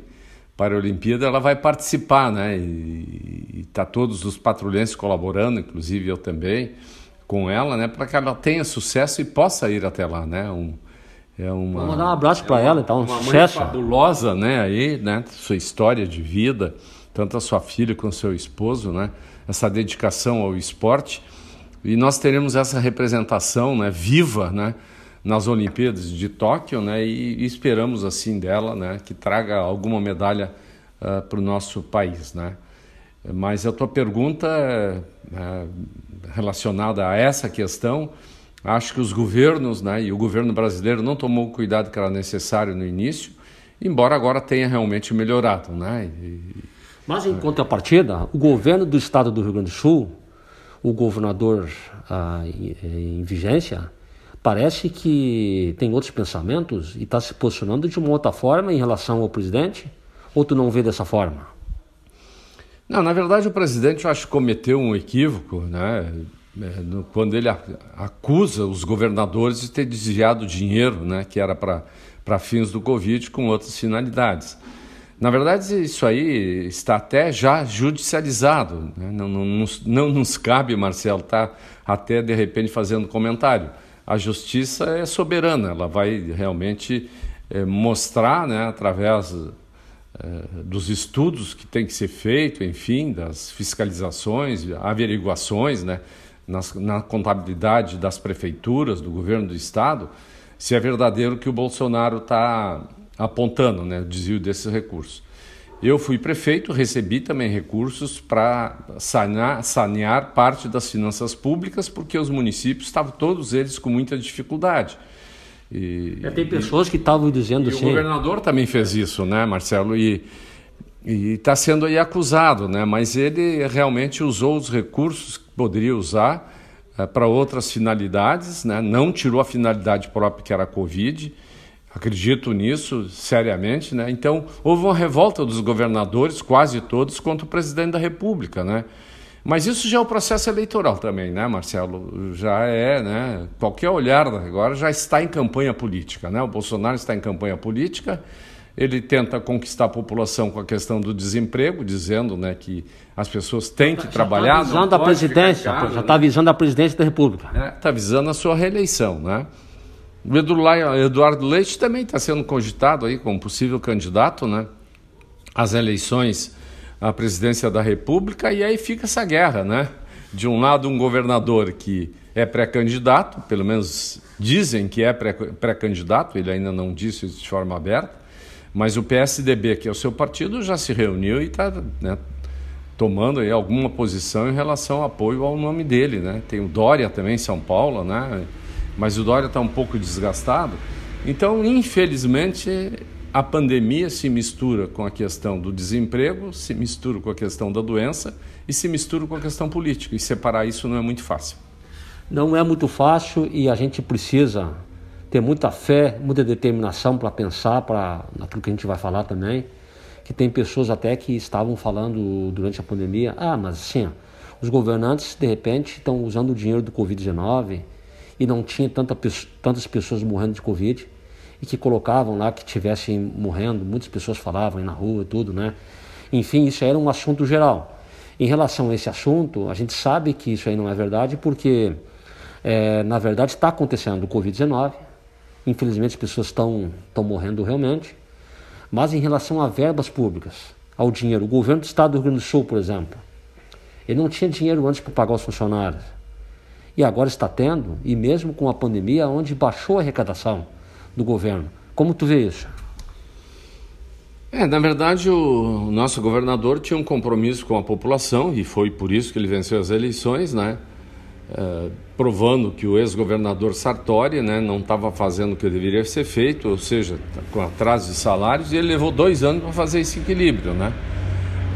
para a Olimpíada, ela vai participar, né? E está todos os patrulhenses colaborando, inclusive eu também, com ela, né? Para que ela tenha sucesso e possa ir até lá, né? Um, é uma, Vamos dar um abraço para é ela, então, um uma sucesso. Mãe fabulosa, né? Aí, né? Sua história de vida, tanto a sua filha quanto seu esposo, né? Essa dedicação ao esporte e nós teremos essa representação, né? Viva, né? Nas Olimpíadas de Tóquio, né? E, esperamos assim dela, né? Que traga alguma medalha uh, para o nosso país, né? Mas a tua pergunta uh, relacionada a essa questão, acho que os governos, né? E o governo brasileiro não tomou o cuidado que era necessário no início, embora agora tenha realmente melhorado, né? E, mas em contrapartida, o governo do estado do Rio Grande do Sul, o governador ah, em, em vigência, parece que tem outros pensamentos e está se posicionando de uma outra forma em relação ao presidente? Ou tu não vê dessa forma? Não, na verdade o presidente eu acho que cometeu um equívoco, né? É, quando ele acusa os governadores de ter desviado dinheiro, né, que era para fins do Covid com outras finalidades. Na verdade, isso aí está até já judicializado. Né? Não, não, não, não, nos cabe, Marcelo, estar tá até de repente fazendo comentário. A justiça é soberana, ela vai realmente é, mostrar, né, através é, dos estudos que tem que ser feito, enfim, das fiscalizações, averiguações, né, nas, na contabilidade das prefeituras, do governo do estado, se é verdadeiro que o Bolsonaro está apontando, né, o desvio desses recursos. Eu fui prefeito, recebi também recursos para sanear, sanear, parte das finanças públicas, porque os municípios estavam todos eles com muita dificuldade. E, tem pessoas e, que estavam dizendo e assim. O governador também fez isso, né, Marcelo? E está sendo aí acusado, né? Mas ele realmente usou os recursos que poderia usar é, para outras finalidades, né? Não tirou a finalidade própria que era a Covid Acredito nisso seriamente, né? Então, houve uma revolta dos governadores, quase todos, contra o presidente da República, né? Mas isso já é o processo eleitoral também, né, Marcelo? Já é, né? Qualquer olhar agora já está em campanha política, né? O Bolsonaro está em campanha política. Ele tenta conquistar a população com a questão do desemprego, dizendo, né, que as pessoas têm que já trabalhar. Está avisando a presidência, casa, já está avisando a presidência da República. Está é, tá avisando a sua reeleição, né? O Eduardo Leite também está sendo cogitado aí como possível candidato, né? Às eleições à presidência da República e aí fica essa guerra, né? De um lado um governador que é pré-candidato, pelo menos dizem que é pré-candidato, ele ainda não disse isso de forma aberta, mas o PSDB, que é o seu partido, já se reuniu e está né, tomando aí alguma posição em relação ao apoio ao nome dele, né? Tem o Dória também em São Paulo, né? Mas o Dória está um pouco desgastado. Então, infelizmente, a pandemia se mistura com a questão do desemprego, se mistura com a questão da doença e se mistura com a questão política. E separar isso não é muito fácil. Não é muito fácil e a gente precisa ter muita fé, muita determinação para pensar para naquilo que a gente vai falar também. Que tem pessoas até que estavam falando durante a pandemia, ah, mas assim, os governantes de repente estão usando o dinheiro do Covid-19 e não tinha tanta, tantas pessoas morrendo de Covid e que colocavam lá que tivessem morrendo, muitas pessoas falavam na rua tudo, né? Enfim, isso era um assunto geral. Em relação a esse assunto, a gente sabe que isso aí não é verdade porque, é, na verdade, está acontecendo o Covid-19. Infelizmente, as pessoas estão morrendo realmente. Mas em relação a verbas públicas, ao dinheiro, o governo do estado do Rio Grande do Sul, por exemplo, ele não tinha dinheiro antes para pagar os funcionários e agora está tendo, e mesmo com a pandemia, onde baixou a arrecadação do governo. Como tu vê isso? É, na verdade, o nosso governador tinha um compromisso com a população e foi por isso que ele venceu as eleições, né? É, provando que o ex-governador Sartori né, não estava fazendo o que deveria ser feito, ou seja, com atraso de salários, e ele levou dois anos para fazer esse equilíbrio. Né?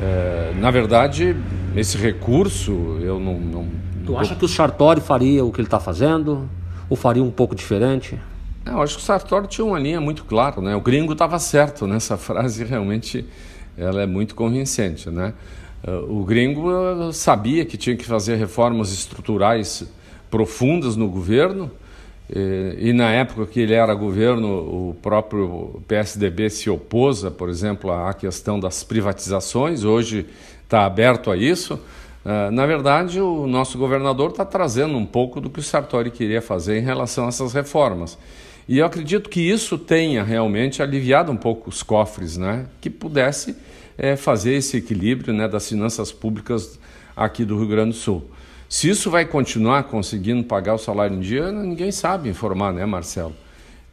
É, na verdade, esse recurso, eu não, não Tu acha que o Sartori faria o que ele está fazendo? Ou faria um pouco diferente? Eu acho que o Sartori tinha uma linha muito clara, né? O gringo estava certo nessa [LAUGHS] frase, realmente ela é muito convincente, né? O gringo sabia que tinha que fazer reformas estruturais profundas no governo, e, na época que ele era governo, o próprio PSDB se opôs, por exemplo, à questão das privatizações. Hoje está aberto a isso. Uh, na verdade, o nosso governador está trazendo um pouco do que o Sartori queria fazer em relação a essas reformas. E eu acredito que isso tenha realmente aliviado um pouco os cofres, né? que pudesse é, fazer esse equilíbrio né, das finanças públicas aqui do Rio Grande do Sul. Se isso vai continuar conseguindo pagar o salário em dia, ninguém sabe informar, né, Marcelo?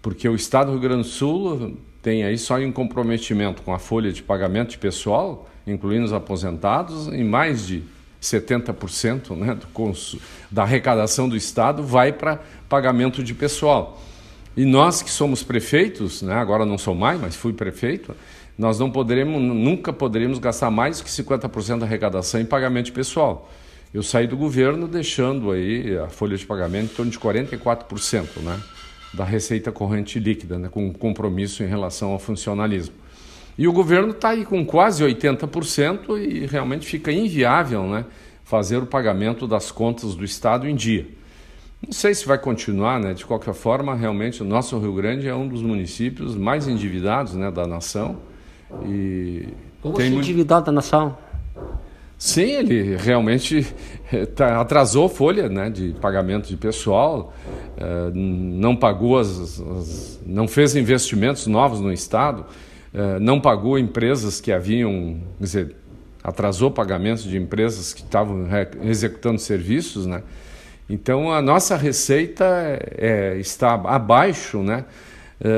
Porque o Estado do Rio Grande do Sul tem aí só um comprometimento com a folha de pagamento de pessoal, incluindo os aposentados, em mais de 70% né, do da arrecadação do Estado vai para pagamento de pessoal. E nós que somos prefeitos, né, agora não sou mais, mas fui prefeito, nós não poderemos, nunca poderíamos gastar mais que 50% da arrecadação em pagamento de pessoal. Eu saí do governo deixando aí a folha de pagamento em torno de 44% né, da receita corrente líquida, né, com compromisso em relação ao funcionalismo. E o governo está aí com quase 80% e realmente fica inviável né, fazer o pagamento das contas do Estado em dia. Não sei se vai continuar, né? de qualquer forma, realmente o nosso Rio Grande é um dos municípios mais endividados né, da nação. E Como tem muito... endividado da nação? Sim, ele realmente eh, tá, atrasou folha né, de pagamento de pessoal, eh, não pagou as, as, não fez investimentos novos no Estado, não pagou empresas que haviam, quer dizer, atrasou pagamentos de empresas que estavam executando serviços, né? Então a nossa receita é, está abaixo, né?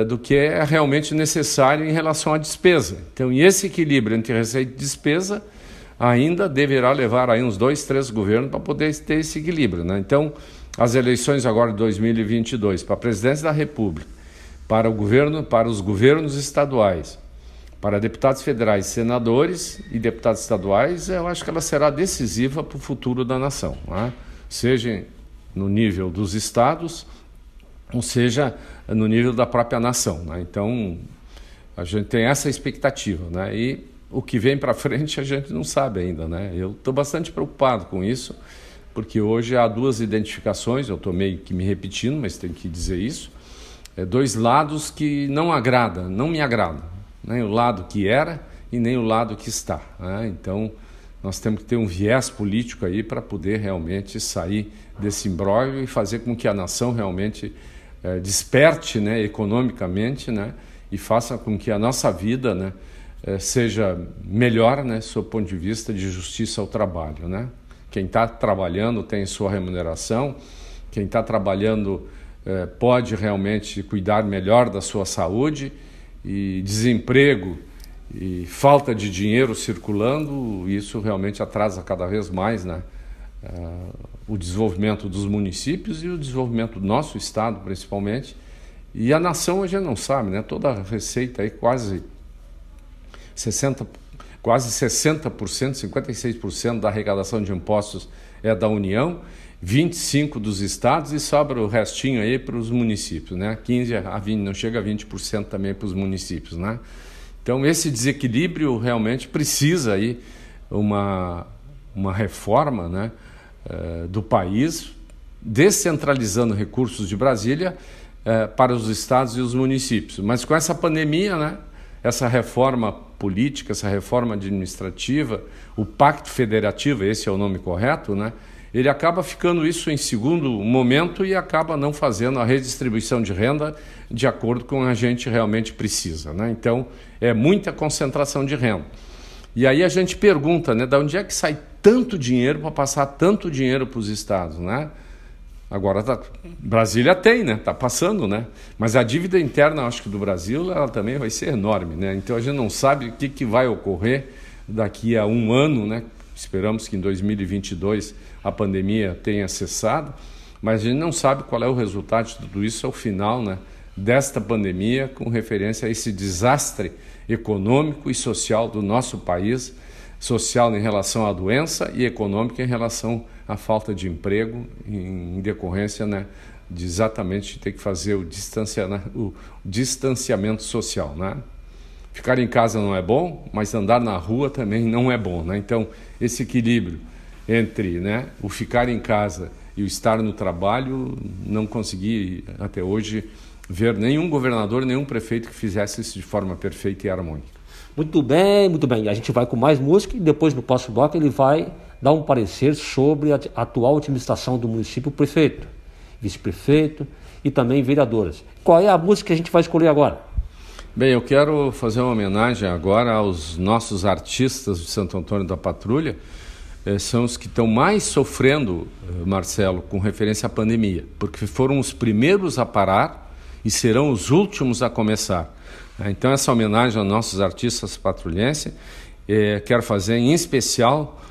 do que é realmente necessário em relação à despesa. Então, esse equilíbrio entre receita e despesa ainda deverá levar aí uns dois, três governos para poder ter esse equilíbrio. Né? Então, as eleições agora de 2022 para a presidência da República, para o governo, para os governos estaduais, para deputados federais, senadores e deputados estaduais, eu acho que ela será decisiva para o futuro da nação, né? seja no nível dos estados, ou seja no nível da própria nação. Né? Então, a gente tem essa expectativa, né? E o que vem para frente a gente não sabe ainda, né? Eu estou bastante preocupado com isso, porque hoje há duas identificações, eu estou meio que me repetindo, mas tenho que dizer isso, é dois lados que não agrada, não me agrada, nem o lado que era e nem o lado que está. Né? Então, nós temos que ter um viés político aí para poder realmente sair desse imbróglio e fazer com que a nação realmente é, desperte né, economicamente né, e faça com que a nossa vida né, eh, seja melhor, né, sob ponto de vista de justiça ao trabalho, né? Quem está trabalhando tem sua remuneração, quem está trabalhando eh, pode realmente cuidar melhor da sua saúde e desemprego e falta de dinheiro circulando, isso realmente atrasa cada vez mais, né? Uh, o desenvolvimento dos municípios e o desenvolvimento do nosso estado, principalmente. E a nação a gente não sabe, né? Toda a receita aí quase 60, quase 60%, 56% da arrecadação de impostos é da União, 25% dos estados e sobra o restinho aí para os municípios, né? 15 a 20, não chega a 20% também para os municípios, né? Então esse desequilíbrio realmente precisa aí uma, uma reforma, né, uh, do país, descentralizando recursos de Brasília uh, para os estados e os municípios. Mas com essa pandemia, né, essa reforma política, essa reforma administrativa, o pacto federativo, esse é o nome correto, né? Ele acaba ficando isso em segundo momento e acaba não fazendo a redistribuição de renda de acordo com a gente realmente precisa, né? Então, é muita concentração de renda. E aí a gente pergunta, né, de onde é que sai tanto dinheiro para passar tanto dinheiro para os estados, né? Agora tá, Brasília tem, né? Está passando, né? Mas a dívida interna, acho que do Brasil, ela também vai ser enorme, né? Então a gente não sabe o que, que vai ocorrer daqui a um ano, né? Esperamos que em 2022 a pandemia tenha cessado, mas a gente não sabe qual é o resultado de tudo isso ao final, né? Desta pandemia, com referência a esse desastre econômico e social do nosso país, social em relação à doença e econômica em relação a falta de emprego em decorrência né, de exatamente ter que fazer o, distancia, né, o distanciamento social. Né? Ficar em casa não é bom, mas andar na rua também não é bom. Né? Então, esse equilíbrio entre né, o ficar em casa e o estar no trabalho, não consegui até hoje ver nenhum governador, nenhum prefeito que fizesse isso de forma perfeita e harmônica. Muito bem, muito bem. A gente vai com mais música e depois no próximo bloco ele vai dar um parecer sobre a atual administração do município, prefeito, vice-prefeito e também vereadores. Qual é a música que a gente vai escolher agora? Bem, eu quero fazer uma homenagem agora aos nossos artistas de Santo Antônio da Patrulha. Eh, são os que estão mais sofrendo, eh, Marcelo, com referência à pandemia, porque foram os primeiros a parar e serão os últimos a começar. Eh, então, essa homenagem aos nossos artistas patrulhenses, quero fazer em especial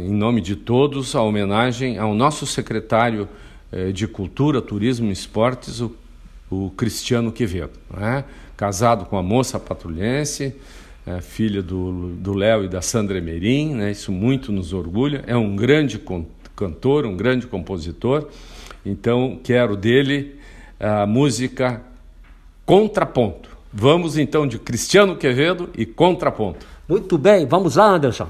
em nome de todos, a homenagem ao nosso secretário de Cultura, Turismo e Esportes, o Cristiano Quevedo. Né? Casado com a moça patrulhense, é, filha do Léo e da Sandra Emerim, né? isso muito nos orgulha. É um grande cantor, um grande compositor. Então, quero dele a música Contraponto. Vamos então de Cristiano Quevedo e Contraponto. Muito bem, vamos lá, Anderson.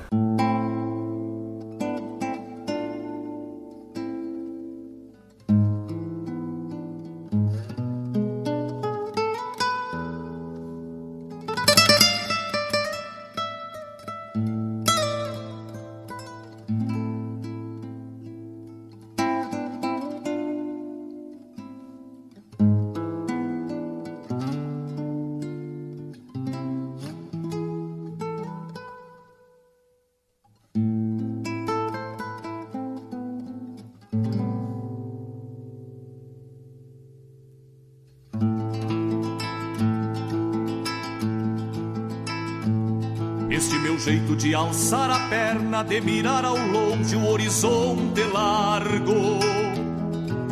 Jeito de alçar a perna, de mirar ao longe o horizonte largo.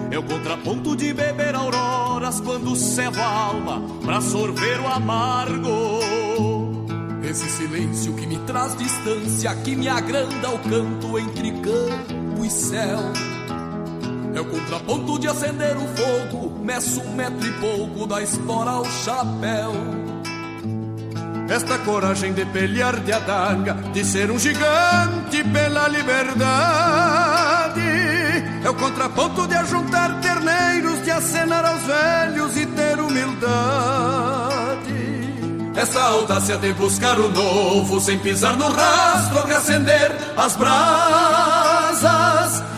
É o contraponto de beber auroras quando cevo a alma pra sorver o amargo. Esse silêncio que me traz distância, que me agranda o canto entre campo e céu. É o contraponto de acender o fogo, meço um metro e pouco da espora ao chapéu. Esta coragem de pelear de adaga, de ser um gigante pela liberdade. É o contraponto de ajuntar terneiros, de acenar aos velhos e ter humildade. Essa audácia de buscar o novo sem pisar no rastro, reacender as brasas.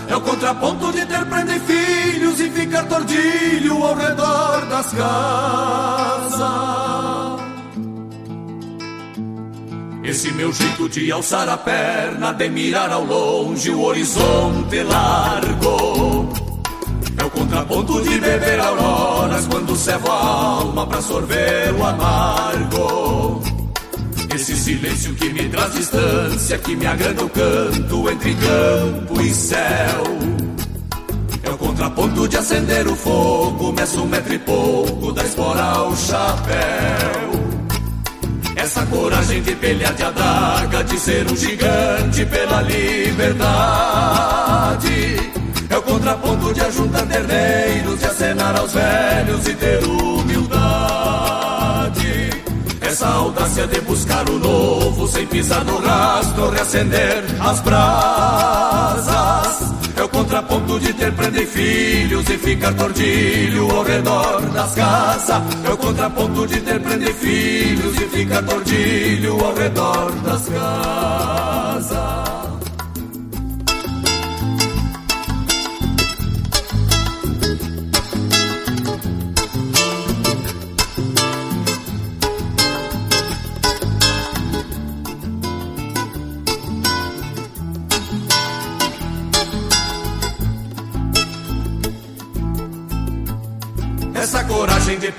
É o contraponto de ter prenda e filhos e ficar tordilho ao redor das casas. Esse meu jeito de alçar a perna, de mirar ao longe o horizonte largo. É o contraponto de beber auroras quando cevo a alma pra sorver o amargo. Esse silêncio que me traz distância, que me agranda o canto entre campo e céu. É o contraponto de acender o fogo, meço um metro e pouco da espora ao chapéu. Essa coragem de pelear de adaga, de ser um gigante pela liberdade. É o contraponto de ajuntar terneiros, de acenar aos velhos e ter humildade. Essa audácia de buscar o novo, sem pisar no rastro, reacender as brasas. É o contraponto de ter prenda e filhos e ficar tordilho ao redor das casas. É o contraponto de ter prenda e filhos e ficar tordilho ao redor das casas.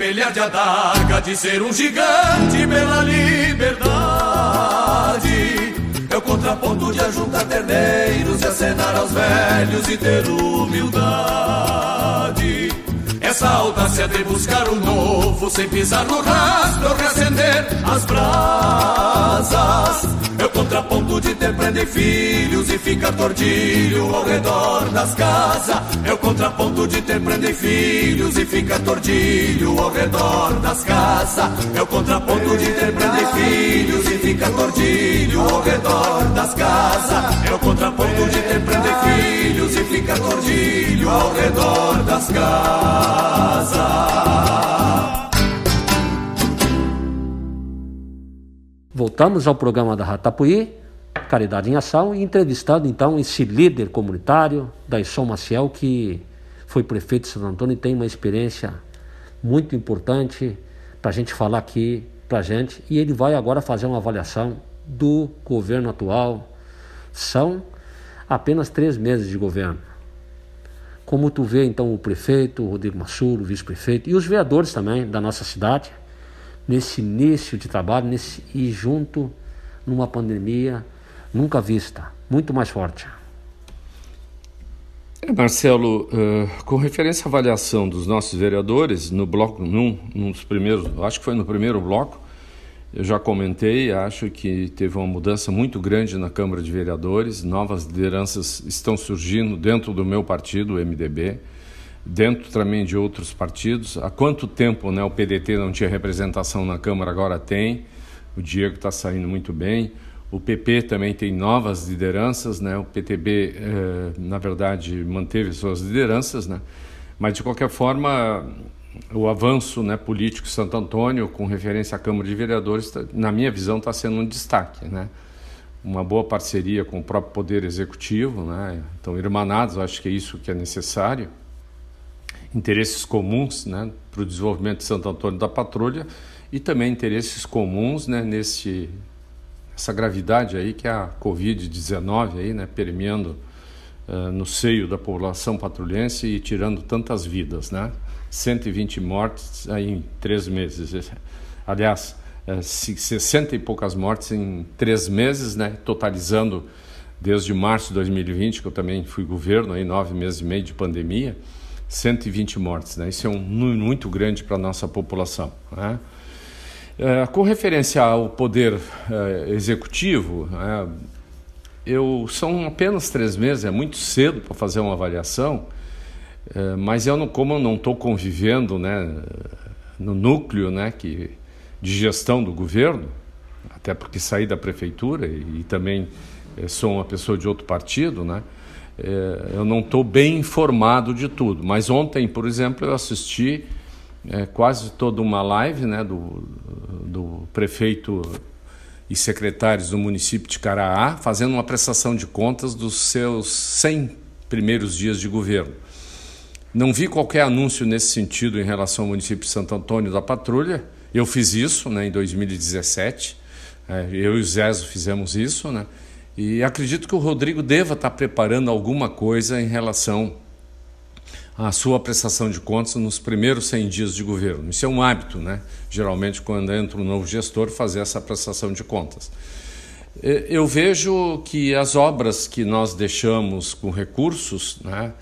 Coragem de adaga, de ser um gigante pela liberdade. É o contraponto de ajuntar terneiros e acenar aos velhos e ter humildade. Essa audácia de buscar o novo, sem pisar no rastro, reacender as brasas. É de ter prenda e filhos e ficar tordilho ao redor das casas. É o contraponto de ter prenda e filhos e ficar tordilho ao redor das casas. É o contraponto de ter prenda e filhos e ficar tordilho ao redor das casas. É o contraponto de ter prenda e filhos e ficar tordilho ao redor das casas. Voltamos ao programa da Ratapuí, Caridade em Ação, e entrevistando então esse líder comunitário, Daisson Maciel, que foi prefeito de Santo Antônio e tem uma experiência muito importante para a gente falar aqui para a gente. E ele vai agora fazer uma avaliação do governo atual. São apenas três meses de governo. Como tu vê então o prefeito, Rodrigo Massuro, o vice-prefeito e os vereadores também da nossa cidade, nesse início de trabalho nesse, e junto numa pandemia nunca vista, muito mais forte. É, Marcelo, uh, com referência à avaliação dos nossos vereadores, no bloco, num, num dos primeiros, acho que foi no primeiro bloco, eu já comentei, acho que teve uma mudança muito grande na Câmara de Vereadores, novas lideranças estão surgindo dentro do meu partido, o MDB, dentro também de outros partidos. Há quanto tempo né, o PDT não tinha representação na Câmara, agora tem. O Diego está saindo muito bem. O PP também tem novas lideranças, né? O PTB, eh, na verdade, manteve suas lideranças, né? Mas de qualquer forma, o avanço né, político Santo Antônio, com referência à Câmara de Vereadores, tá, na minha visão, está sendo um destaque. Né? Uma boa parceria com o próprio Poder Executivo, né? então, irmanados, acho que é isso que é necessário. Interesses comuns né, para o desenvolvimento de Santo Antônio da Patrulha e também interesses comuns né, nesse, essa gravidade aí que é a Covid-19, aí, né, permeando uh, no seio da população patrulhense e tirando tantas vidas. Né? 120 mortes aí em três meses. Aliás, é, 60 e poucas mortes em três meses, né, totalizando desde março de 2020, que eu também fui governo, aí, nove meses e meio de pandemia, 120 mortes. Né? Isso é um número muito grande para a nossa população. Né? É, com referência ao poder é, executivo, é, eu são apenas três meses, é muito cedo para fazer uma avaliação, é, mas eu não, como eu não estou convivendo né, no núcleo né, que, de gestão do governo, até porque saí da prefeitura e, e também é, sou uma pessoa de outro partido, né, é, eu não estou bem informado de tudo. Mas ontem, por exemplo, eu assisti é, quase toda uma live né, do, do prefeito e secretários do município de Caraá, fazendo uma prestação de contas dos seus 100 primeiros dias de governo. Não vi qualquer anúncio nesse sentido em relação ao município de Santo Antônio da Patrulha. Eu fiz isso né, em 2017, é, eu e o Zezo fizemos isso, né, e acredito que o Rodrigo deva estar preparando alguma coisa em relação a sua prestação de contas nos primeiros 100 dias de governo. Isso é um hábito, né? geralmente, quando entra um novo gestor, fazer essa prestação de contas. Eu vejo que as obras que nós deixamos com recursos, né,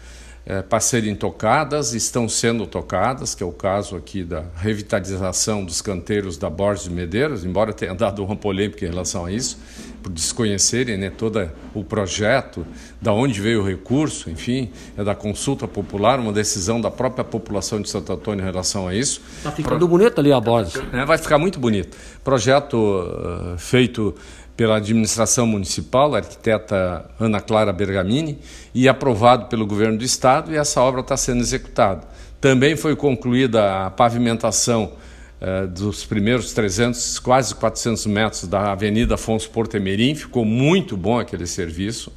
é, para serem tocadas, estão sendo tocadas, que é o caso aqui da revitalização dos canteiros da Borges de Medeiros, embora tenha dado uma polêmica em relação a isso, por desconhecerem né, todo o projeto, da onde veio o recurso, enfim, é da consulta popular, uma decisão da própria população de Santo Antônio em relação a isso. Está ficando Pro... bonito ali a Borges. É, vai ficar muito bonito. Projeto uh, feito pela administração municipal, a arquiteta Ana Clara Bergamini, e aprovado pelo governo do estado, e essa obra está sendo executada. Também foi concluída a pavimentação eh, dos primeiros 300, quase 400 metros da Avenida Afonso Portemerim, ficou muito bom aquele serviço.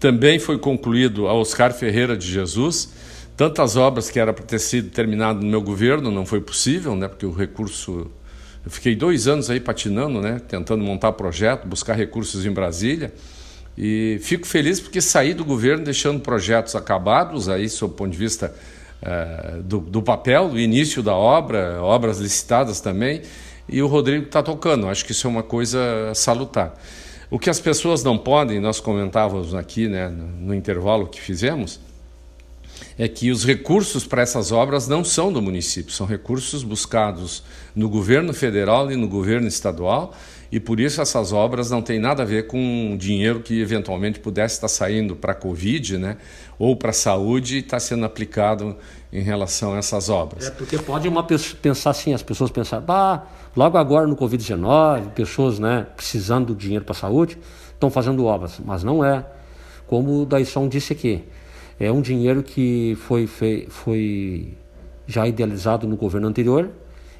Também foi concluído a Oscar Ferreira de Jesus, tantas obras que era para ter sido terminado no meu governo, não foi possível, né, porque o recurso eu fiquei dois anos aí patinando, né, tentando montar projeto, buscar recursos em Brasília. E fico feliz porque saí do governo deixando projetos acabados, aí, sob o ponto de vista uh, do, do, papel, do início da obra, obras licitadas também, e o Rodrigo está tocando. Acho que isso é uma coisa salutar. O que as pessoas não podem, nós comentávamos aqui né, no, no intervalo que fizemos, é que os recursos para essas obras não são do município, são recursos buscados no governo federal e no governo estadual, e por isso essas obras não têm nada a ver com dinheiro que eventualmente pudesse estar saindo para a Covid, né, ou para a saúde e está sendo aplicado em relação a essas obras. É porque pode uma pessoa pensar assim, as pessoas pensar, bah, logo agora no Covid-19, pessoas né, precisando do dinheiro para a saúde estão fazendo obras, mas não é. Como o Daisson disse aqui, é um dinheiro que foi, foi já idealizado no governo anterior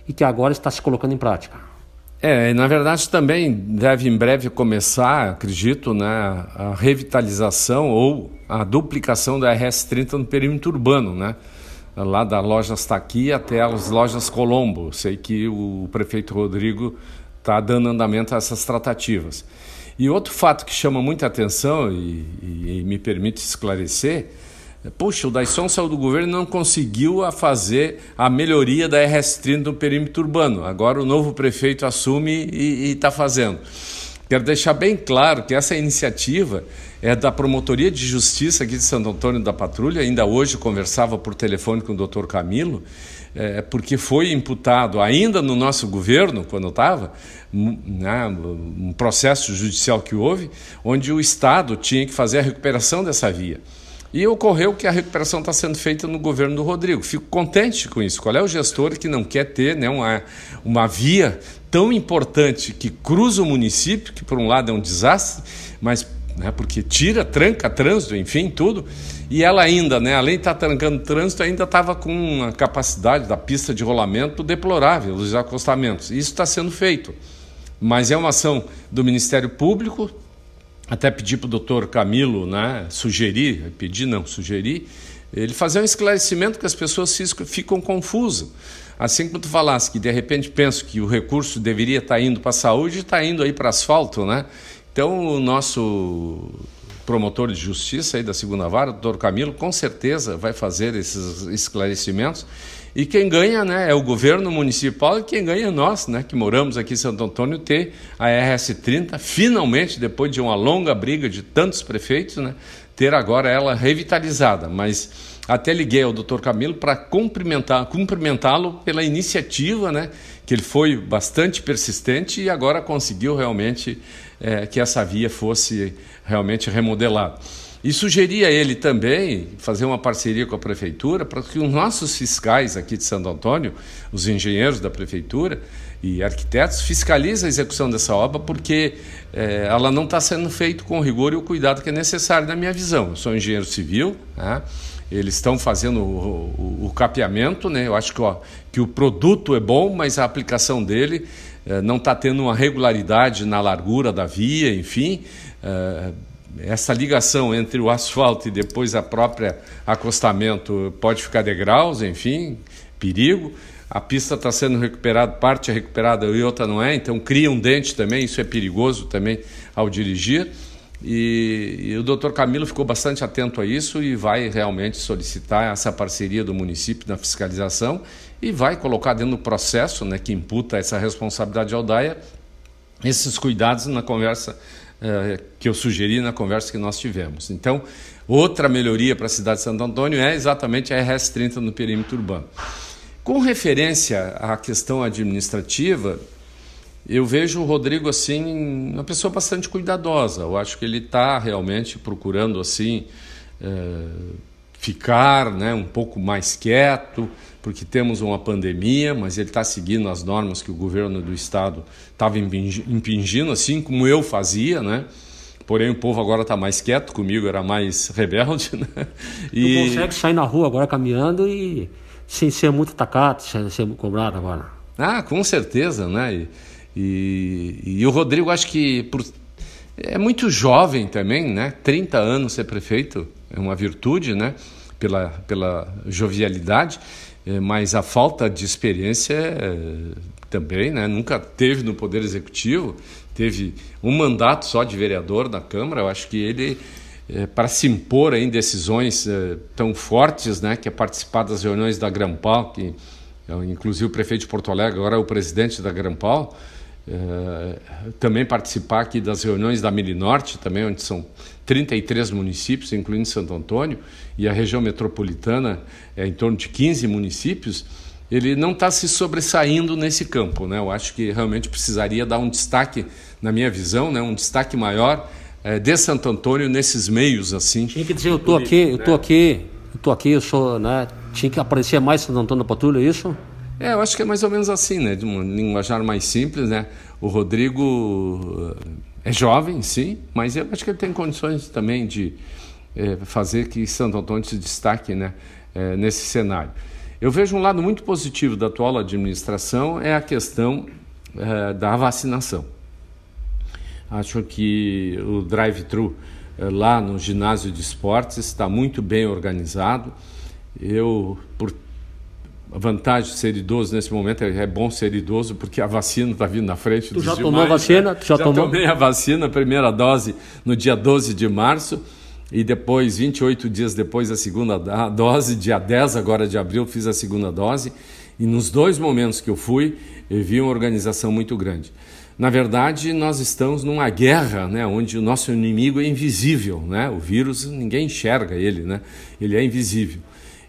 e que agora está se colocando em prática. É, na verdade também deve em breve começar, acredito, né, a revitalização ou a duplicação da RS-30 no perímetro urbano, né? lá da loja Staqui até as lojas Colombo. Sei que o prefeito Rodrigo está dando andamento a essas tratativas. E outro fato que chama muita atenção e, e, e me permite esclarecer Puxa, o Daisson saiu do governo e não conseguiu a fazer a melhoria da RS30 no perímetro urbano. Agora o novo prefeito assume e está fazendo. Quero deixar bem claro que essa iniciativa é da Promotoria de Justiça aqui de Santo Antônio da Patrulha. Ainda hoje conversava por telefone com o doutor Camilo, é, porque foi imputado, ainda no nosso governo, quando estava, né, um processo judicial que houve, onde o Estado tinha que fazer a recuperação dessa via. E ocorreu que a recuperação está sendo feita no governo do Rodrigo. Fico contente com isso. Qual é o gestor que não quer ter né, uma, uma via tão importante que cruza o município, que por um lado é um desastre, mas né, porque tira, tranca trânsito, enfim, tudo. E ela ainda, né, além de estar tá trancando trânsito, ainda estava com uma capacidade da pista de rolamento deplorável, os acostamentos. Isso está sendo feito. Mas é uma ação do Ministério Público, até pedi para o doutor Camilo né, sugerir, pedir não, sugerir, ele fazer um esclarecimento que as pessoas ficam confusas. Assim como tu falasse que de repente penso que o recurso deveria estar tá indo para a saúde, está indo aí para asfalto, né? Então o nosso promotor de justiça aí da segunda vara, doutor Camilo, com certeza vai fazer esses esclarecimentos E quem ganha né, é o governo municipal e quem ganha é nós, né, que moramos aqui em Santo Antônio, ter a RS-30, finalmente, depois de uma longa briga de tantos prefeitos, né, ter agora ela revitalizada. Mas até liguei ao doutor Camilo para cumprimentar, cumprimentá-lo pela iniciativa, né, que ele foi bastante persistente e agora conseguiu realmente é, que essa via fosse realmente remodelada. E sugeri a ele também fazer uma parceria com a prefeitura para que os nossos fiscais aqui de Santo Antônio, os engenheiros da prefeitura e arquitetos, fiscalizem a execução dessa obra, porque é, ela não está sendo feita com o rigor e o cuidado que é necessário, na minha visão. Eu sou engenheiro civil, né? eles estão fazendo o, o, o, capeamento, né? eu acho que, ó, que o produto é bom, mas a aplicação dele é, não está tendo uma regularidade na largura da via, enfim. É, essa ligação entre o asfalto e depois a própria acostamento pode ficar degraus, enfim, perigo. A pista está sendo recuperada, parte é recuperada e outra não é, então cria um dente também, isso é perigoso também ao dirigir. E, e o doutor Camilo ficou bastante atento a isso e vai realmente solicitar essa parceria do município na fiscalização e vai colocar dentro do processo né, que imputa essa responsabilidade ao DAIA esses cuidados na conversa é, que eu sugeri na conversa que nós tivemos. Então, outra melhoria para a cidade de Santo Antônio é exatamente a RS-30 no perímetro urbano. Com referência à questão administrativa, eu vejo o Rodrigo assim uma pessoa bastante cuidadosa. Eu acho que ele está realmente procurando assim é, ficar, né, um pouco mais quieto, porque temos uma pandemia, mas ele está seguindo as normas que o governo do estado estava impingindo, assim como eu fazia, né? Porém, o povo agora está mais quieto, comigo era mais [LAUGHS] rebelde, né? E... Tu consegue sair na rua agora caminhando e sem ser muito atacado, sem ser cobrado agora. Ah, com certeza, né? E, e, e o Rodrigo, acho que por... é muito jovem também, né? 30 anos ser prefeito é uma virtude, né? Pela, pela jovialidade. É, mas a falta de experiência é, também, né? nunca teve no Poder Executivo, teve um mandato só de vereador na Câmara, eu acho que ele, é, para se impor em decisões é, tão fortes, né? que é participar das reuniões da Grampal, que inclusive o prefeito de Porto Alegre agora é o presidente da Grampal, é, também participar aqui das reuniões da Milinorte, também onde são 33 municípios, incluindo Santo Antônio, e a região metropolitana é em torno de 15 municípios, ele não está se sobressaindo nesse campo. Né? Eu acho que realmente precisaria dar um destaque, na minha visão, né? um destaque maior é, de Santo Antônio nesses meios assim. Tinha que dizer, eu estou aqui, eu estou né? aqui, eu estou aqui, eu sou, né? Tinha que aparecer mais Santo Antônio na patrulha, é isso? É, eu acho que é mais ou menos assim, né? De um linguajar mais simples, né? O Rodrigo eh, é jovem, sim, mas eu acho que ele tem condições também de é, fazer que Santo Antônio se destaque, né? É, nesse cenário. Eu vejo um lado muito positivo da atual administração é a questão é, da vacinação. Acho que o drive-thru lá no ginásio de esportes está muito bem organizado. Eu, por a vantagem de ser idoso nesse momento é, é bom ser idoso porque a vacina está vindo na frente. Tu já tomou a vacina? Tu já, já tomou? tomei a vacina, a primeira dose no dia 12 de março e depois, 28 dias depois, a segunda dose, dia 10 agora de abril, fiz a segunda dose. E nos dois momentos que eu fui, eu vi uma organização muito grande. Na verdade, nós estamos numa guerra, né, onde o nosso inimigo é invisível, né? O vírus ninguém enxerga ele, né? Ele é invisível.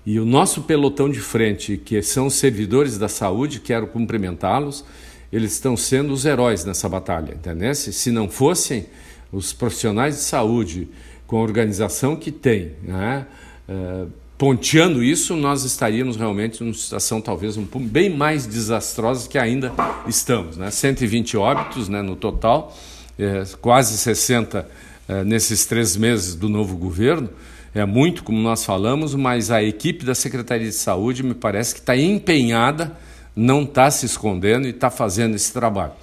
E o nosso pelotão de frente, que são servidores da saúde, quero cumprimentá-los, eles estão sendo os heróis nessa batalha, entendeu? Se não fossem os profissionais de saúde com a organização que tem, né? É, ponteando isso, nós estaríamos realmente numa situação talvez um bem mais desastrosa que ainda estamos. Né? 120 óbitos né, no total, é, quase 60 é, nesses três meses do novo governo é muito, como nós falamos, mas a equipe da Secretaria de Saúde me parece que está empenhada, não está se escondendo e está fazendo esse trabalho.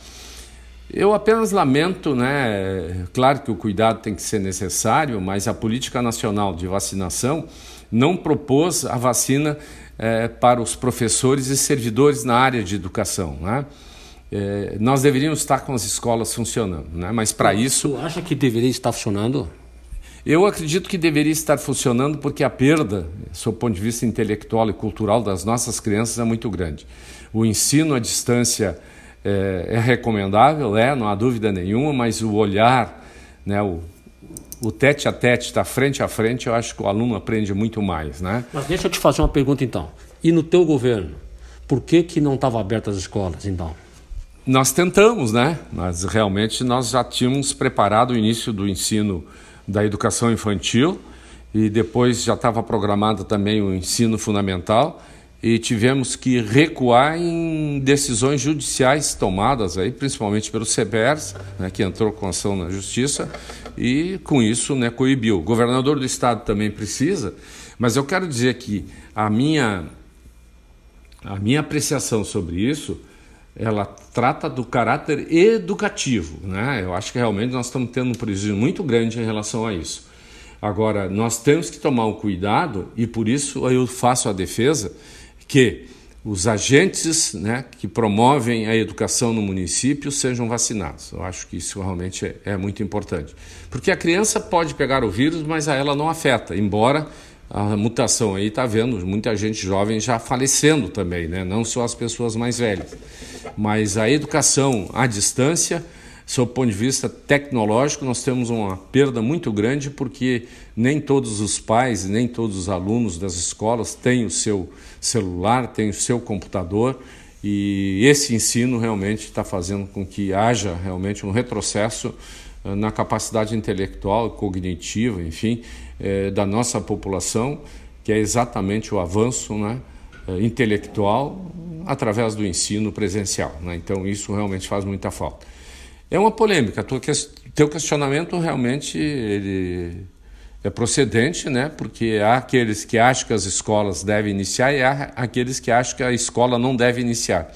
Eu apenas lamento, né? Claro que o cuidado tem que ser necessário, mas a política nacional de vacinação não propôs a vacina é, para os professores e servidores na área de educação, né? É, nós deveríamos estar com as escolas funcionando, né? Mas para isso. Você acha que deveria estar funcionando? Eu acredito que deveria estar funcionando porque a perda, sob o ponto de vista intelectual e cultural das nossas crianças, é muito grande. O ensino à distância é, é recomendável, é, não há dúvida nenhuma, mas o olhar, né, o, o tete a tete, está frente a frente, eu acho que o aluno aprende muito mais. Né? Mas deixa eu te fazer uma pergunta então. E no teu governo, por que, que não estavam abertas as escolas então? Nós tentamos, né? Mas realmente nós já tínhamos preparado o início do ensino da educação infantil e depois já estava programado também o ensino fundamental e tivemos que recuar em decisões judiciais tomadas aí, principalmente pelo CBERS, né, que entrou com ação na justiça e com isso né, coibiu. O governador do estado também precisa, mas eu quero dizer que a minha, a minha apreciação sobre isso ela trata do caráter educativo. Né? Eu acho que realmente nós estamos tendo um prejuízo muito grande em relação a isso. Agora, nós temos que tomar um cuidado, e por isso eu faço a defesa que os agentes né, que promovem a educação no município sejam vacinados. Eu acho que isso realmente é, é muito importante. Porque a criança pode pegar o vírus, mas a ela não afeta, embora a mutação aí está vendo muita gente jovem já falecendo também, né? não só as pessoas mais velhas. Mas a educação à distância, sob o ponto de vista tecnológico, nós temos uma perda muito grande porque nem todos os pais, nem todos os alunos das escolas têm o seu celular, têm o seu computador e esse ensino realmente está fazendo com que haja realmente um retrocesso eh, na capacidade intelectual, cognitiva, enfim, eh, da nossa população, que é exatamente o avanço né, eh, intelectual através do ensino presencial. Né? Então, isso realmente faz muita falta. É uma polêmica. Teu questionamento realmente ele é procedente, né? porque há aqueles que acham que as escolas devem iniciar e há aqueles que acham que a escola não deve iniciar.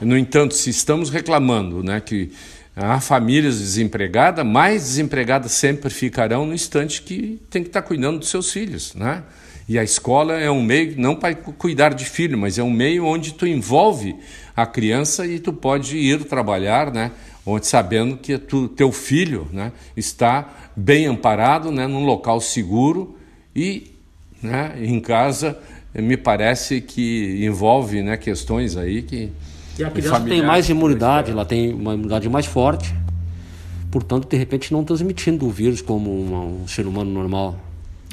No entanto, se estamos reclamando né, que Há famílias desempregadas, mais desempregadas sempre ficarão no instante que tem que estar cuidando dos seus filhos, né? E a escola é um meio, não para cuidar de filho, mas é um meio onde tu envolve a criança e tu pode ir trabalhar, né? Onde sabendo que tu, teu filho, né, está bem amparado, né, num local seguro e, né, em casa, me parece que envolve, né, questões aí que e a criança tem mais imunidade, ela tem uma imunidade mais forte, portanto, de repente, não transmitindo o vírus como um, um ser humano normal.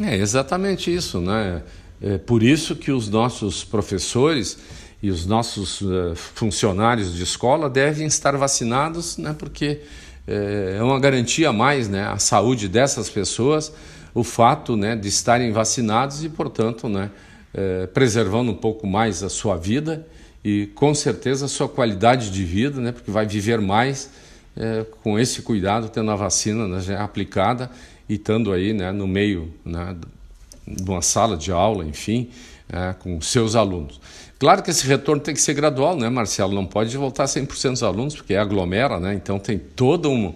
É exatamente isso, né? É por isso que os nossos professores e os nossos uh, funcionários de escola devem estar vacinados, né? Porque é, é uma garantia a mais, né? A saúde dessas pessoas, o fato, né, de estarem vacinados e, portanto, né, é, preservando um pouco mais a sua vida e com certeza a sua qualidade de vida, né, porque vai viver mais é, com esse cuidado, tendo a vacina né, já aplicada e estando aí né, no meio né, de uma sala de aula, enfim, é, com seus alunos. Claro que esse retorno tem que ser gradual, né, Marcelo? Não pode voltar 100% dos alunos, porque aglomera, né? Então tem todo um,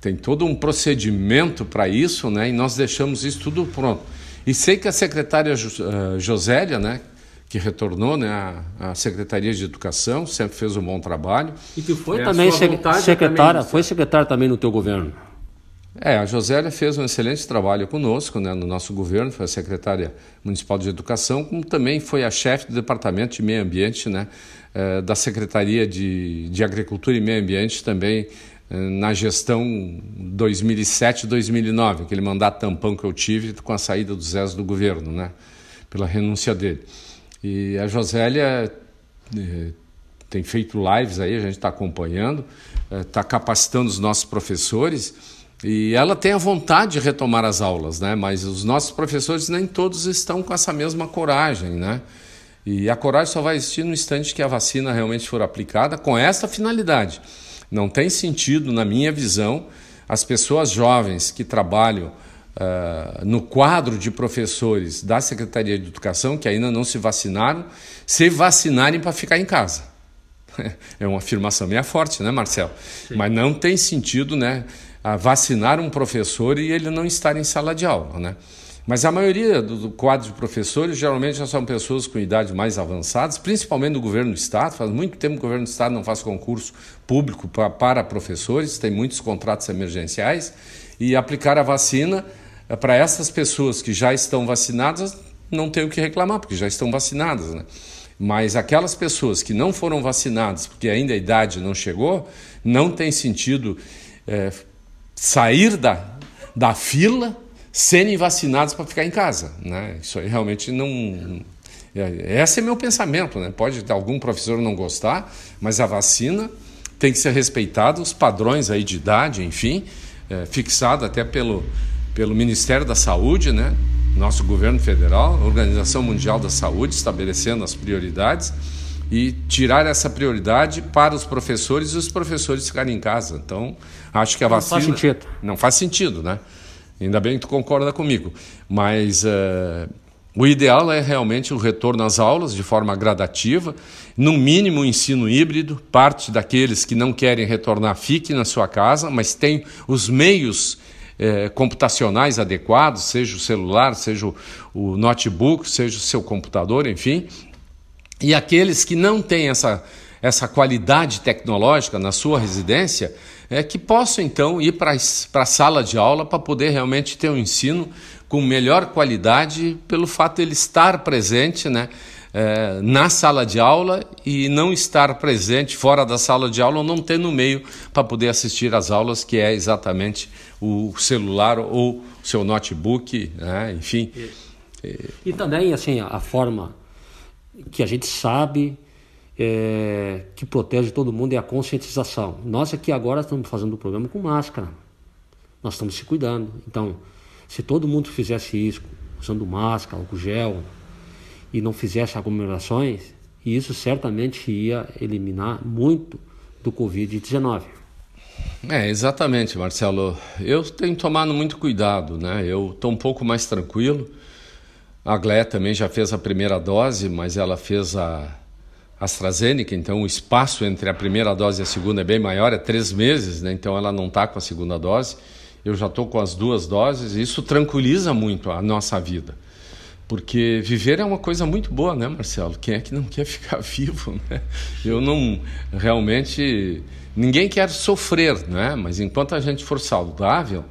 tem todo um procedimento para isso, né? E nós deixamos isso tudo pronto. E sei que a secretária uh, Josélia, né, que retornou né, à, Secretaria de Educação, sempre fez um bom trabalho. E que foi é, também secretária, também... foi secretária também no teu governo. É, a Josélia fez um excelente trabalho conosco, né, no nosso governo, foi a secretária municipal de Educação, como também foi a chefe do Departamento de Meio Ambiente, né, eh, da Secretaria de, de Agricultura e Meio Ambiente também eh, na gestão 2007-2009, aquele mandato tampão que eu tive com a saída do Zés do governo, né, pela renúncia dele. E a Josélia eh, tem feito lives aí, a gente está acompanhando, está eh, capacitando os nossos professores e ela tem a vontade de retomar as aulas, né? Mas os nossos professores nem todos estão com essa mesma coragem, né? E a coragem só vai existir no instante que a vacina realmente for aplicada com essa finalidade. Não tem sentido, na minha visão, as pessoas jovens que trabalham uh, no quadro de professores da Secretaria de Educação, que ainda não se vacinaram, se vacinarem para ficar em casa. [LAUGHS] É uma afirmação meio forte, né, Marcelo? Sim. Mas não tem sentido né, vacinar um professor e ele não estar em sala de aula, né? Mas a maioria do, quadro de professores geralmente já são pessoas com idades mais avançadas, principalmente do governo do Estado. Faz muito tempo que o governo do Estado não faz concurso público pra, para professores, tem muitos contratos emergenciais. E aplicar a vacina para essas pessoas que já estão vacinadas, não tem o que reclamar, porque já estão vacinadas, né? Mas aquelas pessoas que não foram vacinadas, porque ainda a idade não chegou, não tem sentido é, sair da, da fila serem vacinados para ficar em casa. Né? Isso aí realmente não. É, esse é meu pensamento. Né? Pode algum professor não gostar, mas a vacina tem que ser respeitada, os padrões aí de idade, enfim, é, fixado até pelo, pelo Ministério da Saúde, né? nosso governo federal, Organização Mundial da Saúde, estabelecendo as prioridades e tirar essa prioridade para os professores e os professores ficarem em casa. Então, acho que a vacina. Não faz sentido. Não faz sentido, né? Ainda bem que tu concorda comigo. Mas uh, o ideal é realmente o retorno às aulas de forma gradativa, no mínimo o ensino híbrido. Parte daqueles que não querem retornar fique na sua casa, mas tem os meios é, computacionais adequados, seja o celular, seja o, o notebook, seja o seu computador, enfim. E aqueles que não têm essa, essa qualidade tecnológica na sua residência, é, que possam então ir para a sala de aula para poder realmente ter um ensino com melhor qualidade, pelo fato de ele estar presente né, é, na sala de aula e não estar presente fora da sala de aula ou não ter no meio para poder assistir às aulas, que é exatamente o celular ou o seu notebook, né, enfim. E, também assim a forma que a gente sabe é, que protege todo mundo é a conscientização. Nós aqui agora estamos fazendo o programa com máscara. Nós estamos se cuidando. Então, se todo mundo fizesse isso, usando máscara, álcool gel, e não fizesse aglomerações, isso certamente ia eliminar muito do Covid-19. É, exatamente, Marcelo. Eu tenho tomado muito cuidado, né? Eu estou um pouco mais tranquilo. A Glé também já fez a primeira dose, mas ela fez a AstraZeneca, então o espaço entre a primeira dose e a segunda é bem maior, é três meses, né? então ela não está com a segunda dose. Eu já estou com as duas doses e isso tranquiliza muito a nossa vida. Porque viver é uma coisa muito boa, né, Marcelo? Quem é que não quer [LAUGHS] ficar vivo, né? Eu não realmente ninguém quer sofrer, né? Mas enquanto a gente for saudável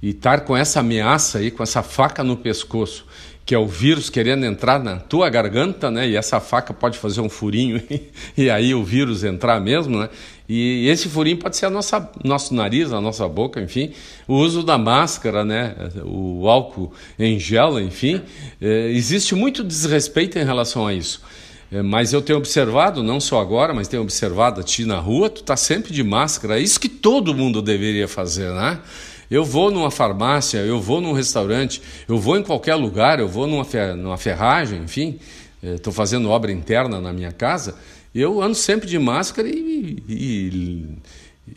e estar com essa ameaça aí, com essa faca no pescoço, que é o vírus querendo entrar na tua garganta, né? E essa faca pode fazer um furinho [LAUGHS] e aí o vírus entrar mesmo, né? E esse furinho pode ser a nossa, nosso nariz, a nossa boca, enfim. O uso da máscara, né? O álcool em gel, enfim. É, existe muito desrespeito em relação a isso. É, mas eu tenho observado, não só agora, mas tenho observado a ti na rua, tu tá sempre de máscara. É isso que todo mundo deveria fazer, né? Eu vou numa farmácia, eu vou num restaurante, eu vou em qualquer lugar, eu vou numa, numa ferragem, enfim, estou eh, fazendo obra interna na minha casa, eu ando sempre de máscara e, e,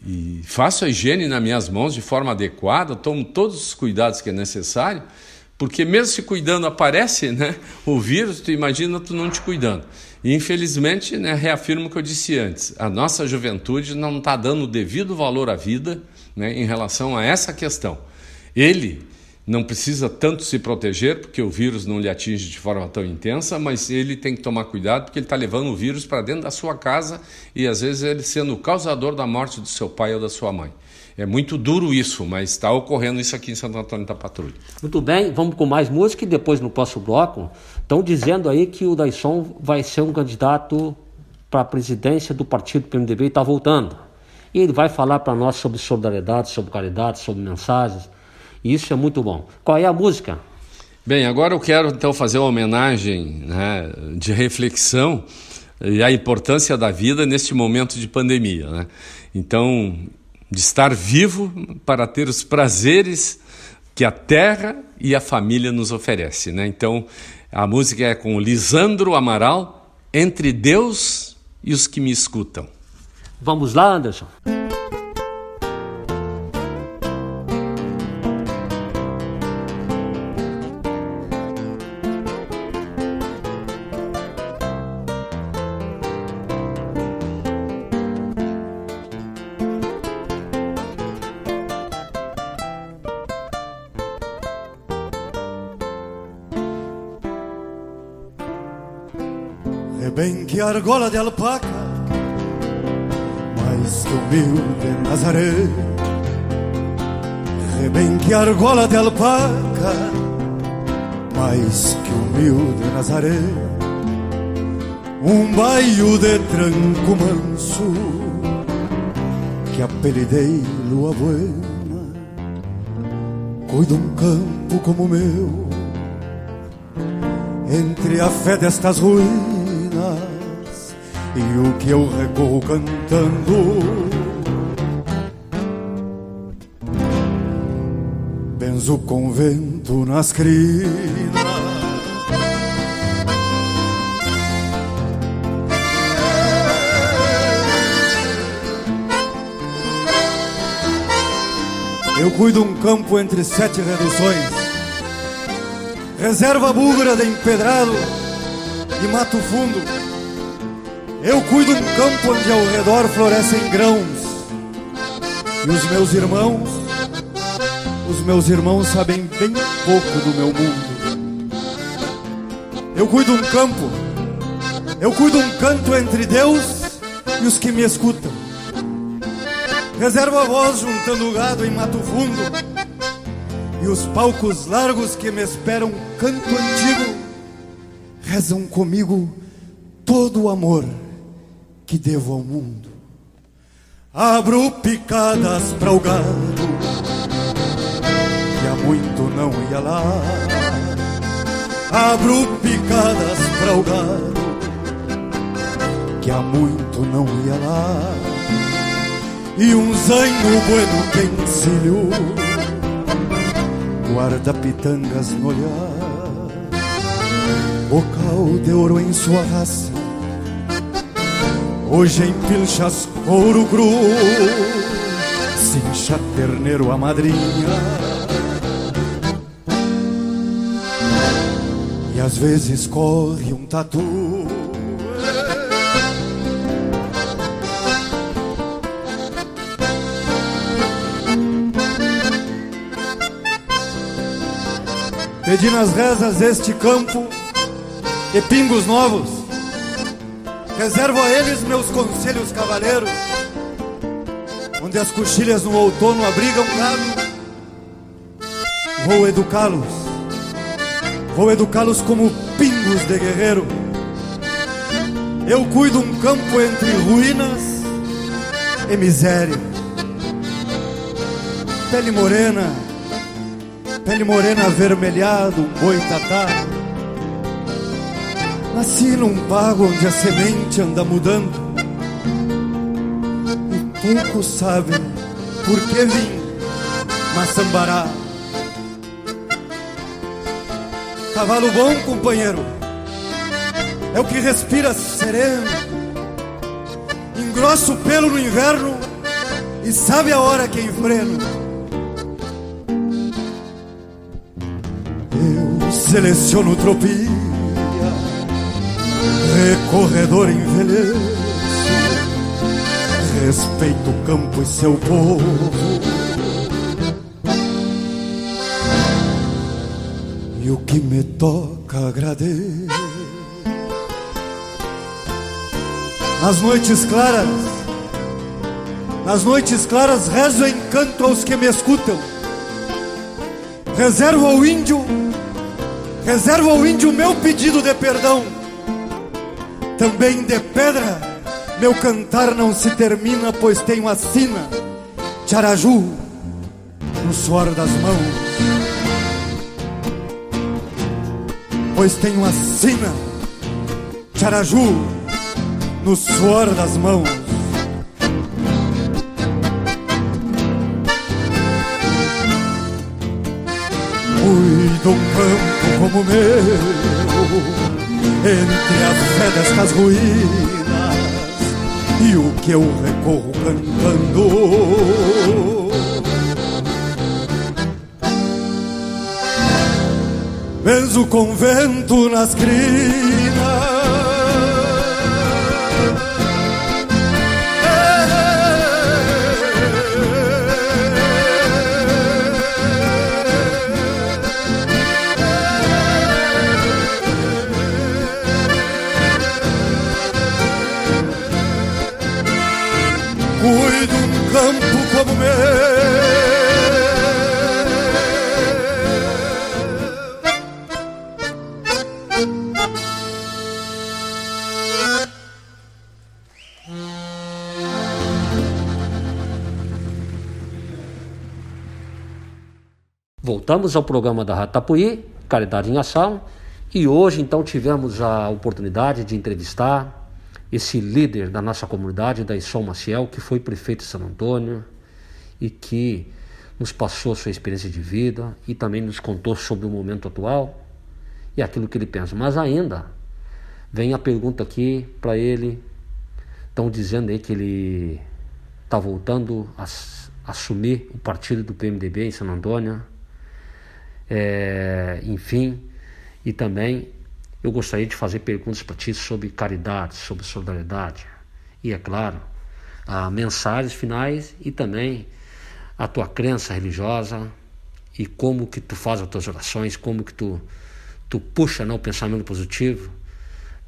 e faço a higiene nas minhas mãos de forma adequada, tomo todos os cuidados que é necessário, porque mesmo se cuidando aparece né, o vírus, tu imagina tu não te cuidando. E infelizmente, né, reafirmo o que eu disse antes, a nossa juventude não está dando o devido valor à vida, né, em relação a essa questão. Ele não precisa tanto se proteger, porque o vírus não lhe atinge de forma tão intensa, mas ele tem que tomar cuidado, porque ele está levando o vírus para dentro da sua casa e às vezes ele sendo o causador da morte do seu pai ou da sua mãe. É muito duro isso, mas está ocorrendo isso aqui em Santo Antônio da Patrulha. Muito bem, vamos com mais música e depois no próximo bloco. Estão dizendo aí que o Daisson vai ser um candidato para a presidência do partido PMDB e está voltando. E ele vai falar para nós sobre solidariedade, sobre caridade, sobre mensagens. E isso é muito bom. Qual é a música? Bem, agora eu quero então fazer uma homenagem né, de reflexão e a importância da vida neste momento de pandemia. Né? Então, de estar vivo para ter os prazeres que a terra e a família nos oferecem. Né? Então, a música é com Lisandro Amaral, Entre Deus e os que me escutam. Vamos lá, Anderson? Argola de alpaca mais que humilde Nazaré. É bem que argola de alpaca, mais que humilde Nazaré, um baio de tranco manso, que apelidei lua buena, cuido um campo como o meu, entre a fé destas ruínas e o que eu recorro cantando benzo convento nas crinas. Eu cuido um campo entre sete reduções, reserva búlgara de empedrado e mato fundo. Eu cuido um campo onde ao redor florescem grãos, e os meus irmãos os meus irmãos sabem bem pouco do meu mundo. Eu cuido um campo, eu cuido um canto entre Deus e os que me escutam. Reservo a voz juntando gado em mato fundo e os palcos largos que me esperam canto antigo rezam comigo todo o amor que devo ao mundo. Abro picadas para o gado muito não ia lá. Abro picadas para o gado, que há muito não ia lá. E um zaino bueno pensilho, guarda pitangas no olhar. Bocal de ouro em sua raça, hoje em pilchas couro cru, cincha terneiro a madrinha às vezes corre um tatu. Pedi nas rezas este campo e pingos novos. Reservo a eles meus conselhos cavaleiros, onde as coxilhas no outono abrigam gado. Vou educá-los Vou educá-los como pingos de guerreiro. Eu cuido um campo entre ruínas e miséria. Pele morena, pele morena avermelhada, um boitatá. Nasci num pago onde a semente anda mudando. E poucos sabem por que vim Maçambará. Cavalo bom, companheiro, é o que respira sereno, engrossa o pelo no inverno e sabe a hora que enfreno. Eu seleciono tropia, recorredor envelheço, respeito o campo e seu povo o que me toca agradecer. Nas noites claras, nas noites claras rezo em canto aos que me escutam. Reservo ao índio, reservo ao índio meu pedido de perdão. Também de pedra, meu cantar não se termina, pois tenho a sina, Tiaraju, no suor das mãos. pois tenho a sina, Charaju, no suor das mãos. Cuido um campo como o meu, entre a fé destas ruínas, e o que eu recorro cantando. Benzo convento nas crinas voltamos ao programa da Ratapuí, Caridade em Ação, e hoje então tivemos a oportunidade de entrevistar esse líder da nossa comunidade, da Isol Maciel, que foi prefeito de São Antônio e que nos passou sua experiência de vida e também nos contou sobre o momento atual e aquilo que ele pensa. Mas ainda vem a pergunta aqui para ele, estão dizendo aí que ele está voltando a, a assumir o partido do PMDB em São Antônio. É, enfim, e também eu gostaria de fazer perguntas para ti sobre caridade, sobre solidariedade. E, é claro, mensagens finais e também a tua crença religiosa e como que tu faz as tuas orações, como que tu, tu puxa né, o pensamento positivo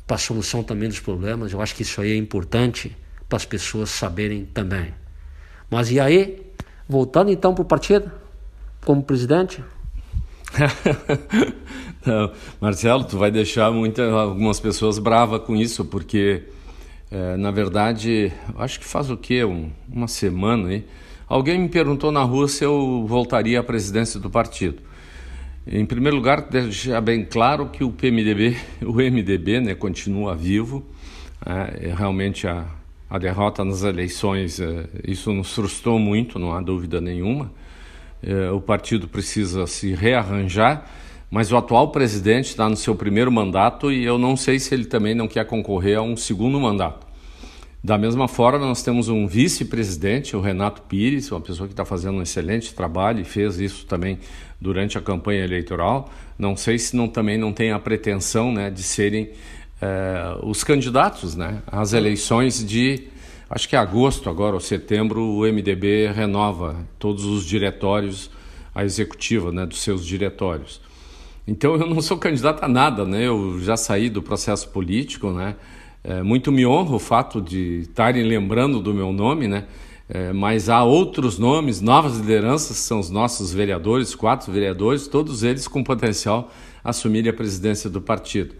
para a solução também dos problemas. Eu acho que isso aí é importante para as pessoas saberem também. Mas e aí, voltando então para o partido, como presidente? [LAUGHS] Não, Marcelo, tu vai deixar muita, algumas pessoas bravas com isso, porque é, na verdade, acho que faz o quê? Um, uma semana aí. Alguém me perguntou na rua se eu voltaria à presidência do partido. Em primeiro lugar, deixar bem claro que o PMDB, [LAUGHS] o MDB, né, continua vivo. É, realmente a, a derrota nas eleições, é, isso nos frustrou muito, não há dúvida nenhuma. É, o partido precisa se rearranjar mas o atual presidente está no seu primeiro mandato e eu não sei se ele também não quer concorrer a um segundo mandato. Da mesma forma, nós temos um vice-presidente, o Renato Pires, uma pessoa que está fazendo um excelente trabalho e fez isso também durante a campanha eleitoral. Não sei se não, também não tem a pretensão né, de serem eh, os candidatos né, às eleições de, acho que é agosto agora ou setembro, o MDB renova todos os diretórios, a executiva né, dos seus diretórios. Então eu não sou candidato a nada, né? Eu já saí do processo político, né? É, muito me honra o fato de estarem lembrando do meu nome, né? É, mas há outros nomes, novas lideranças, são os nossos vereadores, quatro vereadores, todos eles com potencial a assumir a presidência do partido.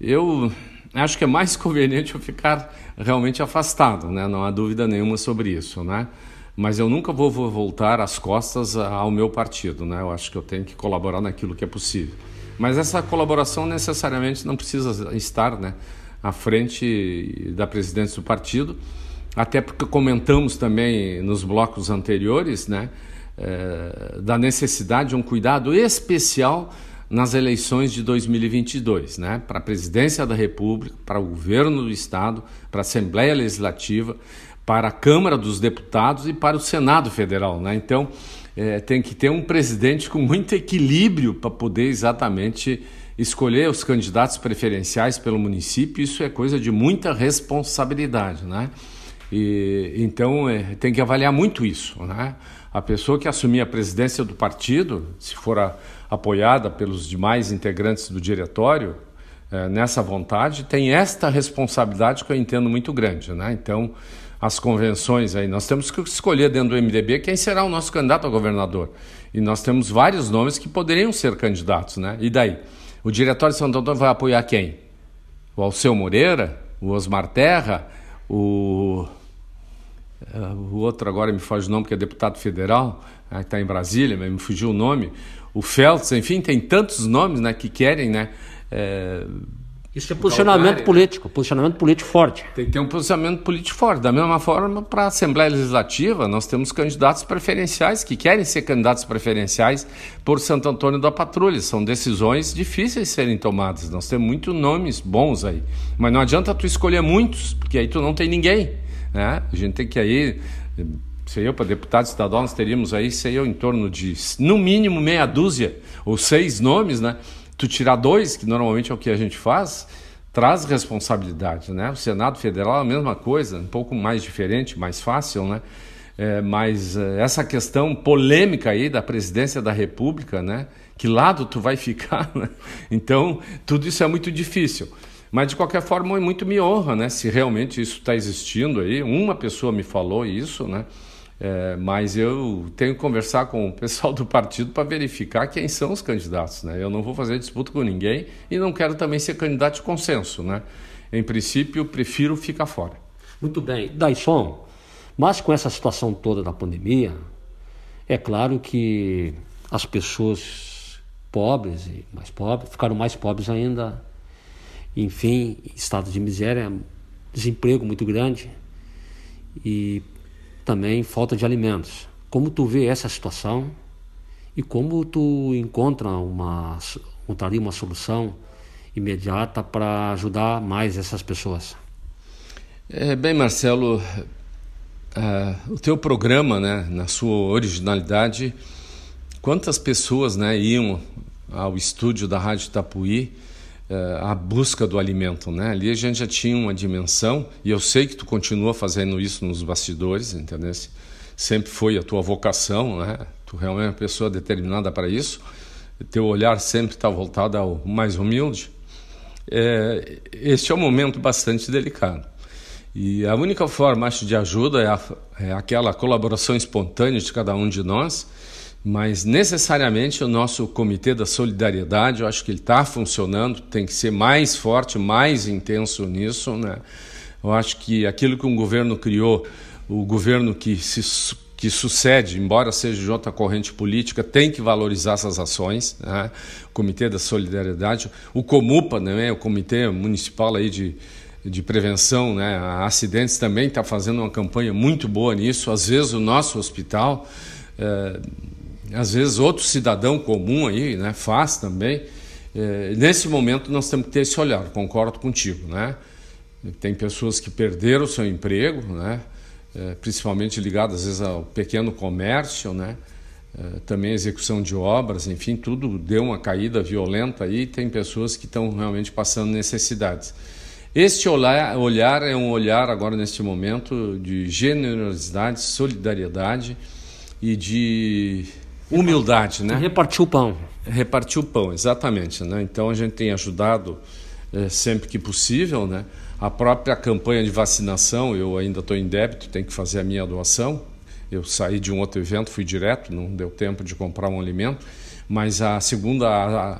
Eu acho que é mais [LAUGHS] conveniente eu ficar realmente afastado, né? Não há dúvida nenhuma sobre isso, né? mas eu nunca vou voltar as costas ao meu partido, né? Eu acho que eu tenho que colaborar naquilo que é possível. Mas essa colaboração necessariamente não precisa estar, né, à frente da presidência do partido, até porque comentamos também nos blocos anteriores, né, é, da necessidade de um cuidado especial nas eleições de 2022, né, para a presidência da República, para o governo do estado, para a Assembleia Legislativa para a Câmara dos Deputados e para o Senado Federal. Né? Então, é, tem que ter um presidente com muito equilíbrio para poder exatamente escolher os candidatos preferenciais pelo município. Isso é coisa de muita responsabilidade. Né? E, então, é, tem que avaliar muito isso. Né? A pessoa que assumir a presidência do partido, se for a, apoiada pelos demais integrantes do diretório, é, nessa vontade, tem esta responsabilidade que eu entendo muito grande. Né? Então, as convenções aí. Nós temos que escolher dentro do MDB quem será o nosso candidato a governador. E nós temos vários nomes que poderiam ser candidatos, né? E daí? O Diretório de Santo Antônio vai apoiar quem? O Alceu Moreira? O Osmar Terra? O... Eh, o outro agora me foge o nome, que é deputado federal, né, que está em Brasília, mas me fugiu o nome. O Feltz, enfim, tem tantos nomes né, que querem né, é, isso é posicionamento político, posicionamento político forte. Tem que ter um posicionamento político forte. Da mesma forma, para a Assembleia Legislativa, nós temos candidatos preferenciais que querem ser candidatos preferenciais por Santo Antônio da Patrulha. São decisões difíceis de serem tomadas. Nós temos muitos nomes bons aí. Mas não adianta tu escolher muitos, porque aí tu não tem ninguém. Né? A gente tem que aí sei eu, para deputado estadual, nós teríamos aí, sei eu, em torno de, no mínimo, meia dúzia ou seis nomes, né? tu tirar dois, que normalmente é o que a gente faz, traz responsabilidade, né? O Senado Federal é a mesma coisa, um pouco mais diferente, mais fácil, né? É, mas é, essa questão polêmica aí da presidência da República, né? Que lado tu vai [LAUGHS] ficar, né? Então, tudo isso é muito difícil. Mas, de qualquer forma, muito me honra, né? Se realmente isso está existindo aí. Uma pessoa me falou isso, né? É, mas eu tenho que conversar com o pessoal do partido para verificar quem são os candidatos. Né? Eu não vou fazer disputa com ninguém e não quero também ser candidato de consenso. Né? Em princípio, prefiro ficar fora. Muito bem. Daisson, mas com essa situação toda da pandemia, é claro que as pessoas pobres e mais pobres ficaram mais pobres ainda. Enfim, estado de miséria, desemprego muito grande e também falta de alimentos. Como tu vê essa situação e como tu encontra uma, encontraria uma solução imediata para ajudar mais essas pessoas? É, bem, Marcelo, uh, o teu programa, né, na sua originalidade, quantas pessoas né, iam ao estúdio da Rádio Tapuí uh, à busca do alimento? Né? Ali a gente já tinha uma dimensão, e eu sei que tu continua fazendo isso nos bastidores, entendeu? Sempre foi a tua vocação, né? tu realmente é uma pessoa determinada para isso, teu olhar sempre está voltado ao mais humilde é, este é um momento bastante delicado. E a única forma, acho, de ajuda é, a, é aquela colaboração espontânea de cada um de nós, mas necessariamente o nosso Comitê da Solidariedade, eu acho que ele está funcionando, tem que ser mais forte, mais intenso nisso. Né? Eu acho que aquilo que um governo criou, o governo que se que sucede, embora seja de outra corrente política, tem que valorizar essas ações. Né? O Comitê da Solidariedade, o Comupa, né? o Comitê Municipal aí de, de Prevenção né? a Acidentes, também está fazendo uma campanha muito boa nisso. Às vezes o nosso hospital, é, às vezes outro cidadão comum aí né? faz também. É, nesse momento nós temos que ter esse olhar, concordo contigo. Né? Tem pessoas que perderam o seu emprego, né? é, principalmente ligado às vezes ao pequeno comércio, né? É, também execução de obras, enfim, tudo deu uma caída violenta aí. Tem pessoas que estão realmente passando necessidades. Este olhar, olhar é um olhar agora neste momento de generosidade, solidariedade e de humildade, né? Repartir o pão. Repartir o pão, exatamente, né? Então a gente tem ajudado é, sempre que possível, né? A própria campanha de vacinação, eu ainda estou em débito, tenho que fazer a minha doação. Eu saí de um outro evento, fui direto, não deu tempo de comprar um alimento. Mas a segunda,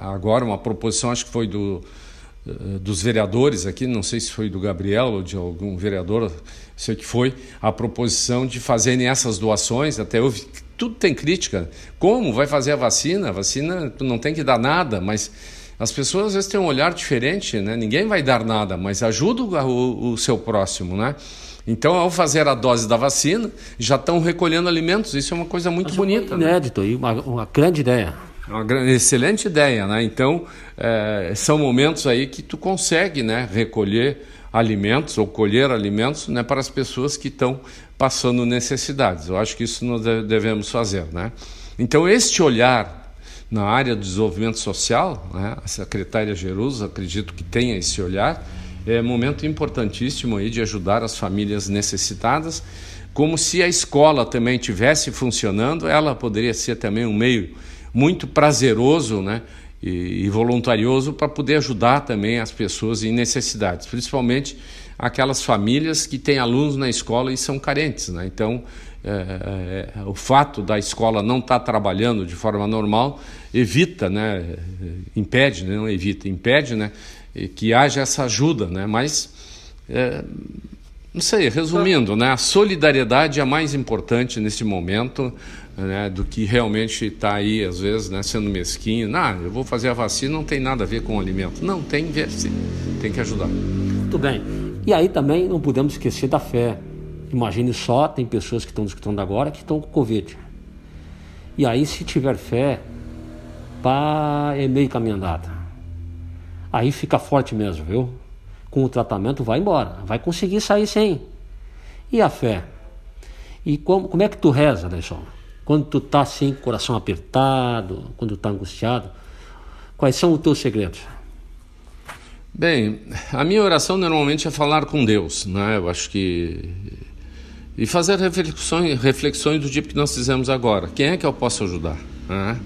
agora, uma proposição, acho que foi do, eh, dos vereadores aqui, não sei se foi do Gabriel ou de algum vereador, sei que foi, a proposição de fazerem essas doações. Até houve, tudo tem crítica. Como vai fazer a vacina? A vacina não tem que dar nada, mas as pessoas às vezes têm um olhar diferente, né? Ninguém vai dar nada, mas ajuda o, o seu próximo, né? Então, ao fazer a dose da vacina, já estão recolhendo alimentos. Isso é uma coisa muito bonita. Né? Inédito né? e uma, uma grande ideia. Uma excelente ideia, né? Então, é, são momentos aí que tu consegue, né, recolher alimentos ou colher alimentos, né, para as pessoas que estão passando necessidades. Eu acho que isso nós devemos fazer, né? Então, este olhar na área do desenvolvimento social, né? a secretária Jerusa, acredito que tenha esse olhar, é momento importantíssimo aí de ajudar as famílias necessitadas, como se a escola também tivesse funcionando, ela poderia ser também um meio muito prazeroso, né? E, e voluntarioso para poder ajudar também as pessoas em necessidades, principalmente aquelas famílias que têm alunos na escola e são carentes, né? Então, é, é, é, o fato da escola não estar tá trabalhando de forma normal evita, né, impede, né, não evita, impede, né, que haja essa ajuda, né, mas é, não sei, resumindo, né, a solidariedade é mais importante nesse momento, né, do que realmente está aí às vezes, né, sendo mesquinho. Não, eu vou fazer a vacina, não tem nada a ver com o alimento. Não, tem tem que ajudar. Muito bem. E aí também não podemos esquecer da fé. Imagine só, tem pessoas que estão escutando agora que estão com Covid. E aí, se tiver fé, pá, é meio caminho andado. Aí fica forte mesmo, viu? Com o tratamento vai embora, vai conseguir sair sem. E a fé? E como, como é que tu reza, Aleison? Quando tu tá assim, coração apertado, quando tu tá angustiado, quais são os teus segredos? Bem, a minha oração normalmente é falar com Deus, né? Eu acho que e fazer reflexões, reflexões do tipo que nós fizemos agora. Quem é que eu posso ajudar? Né?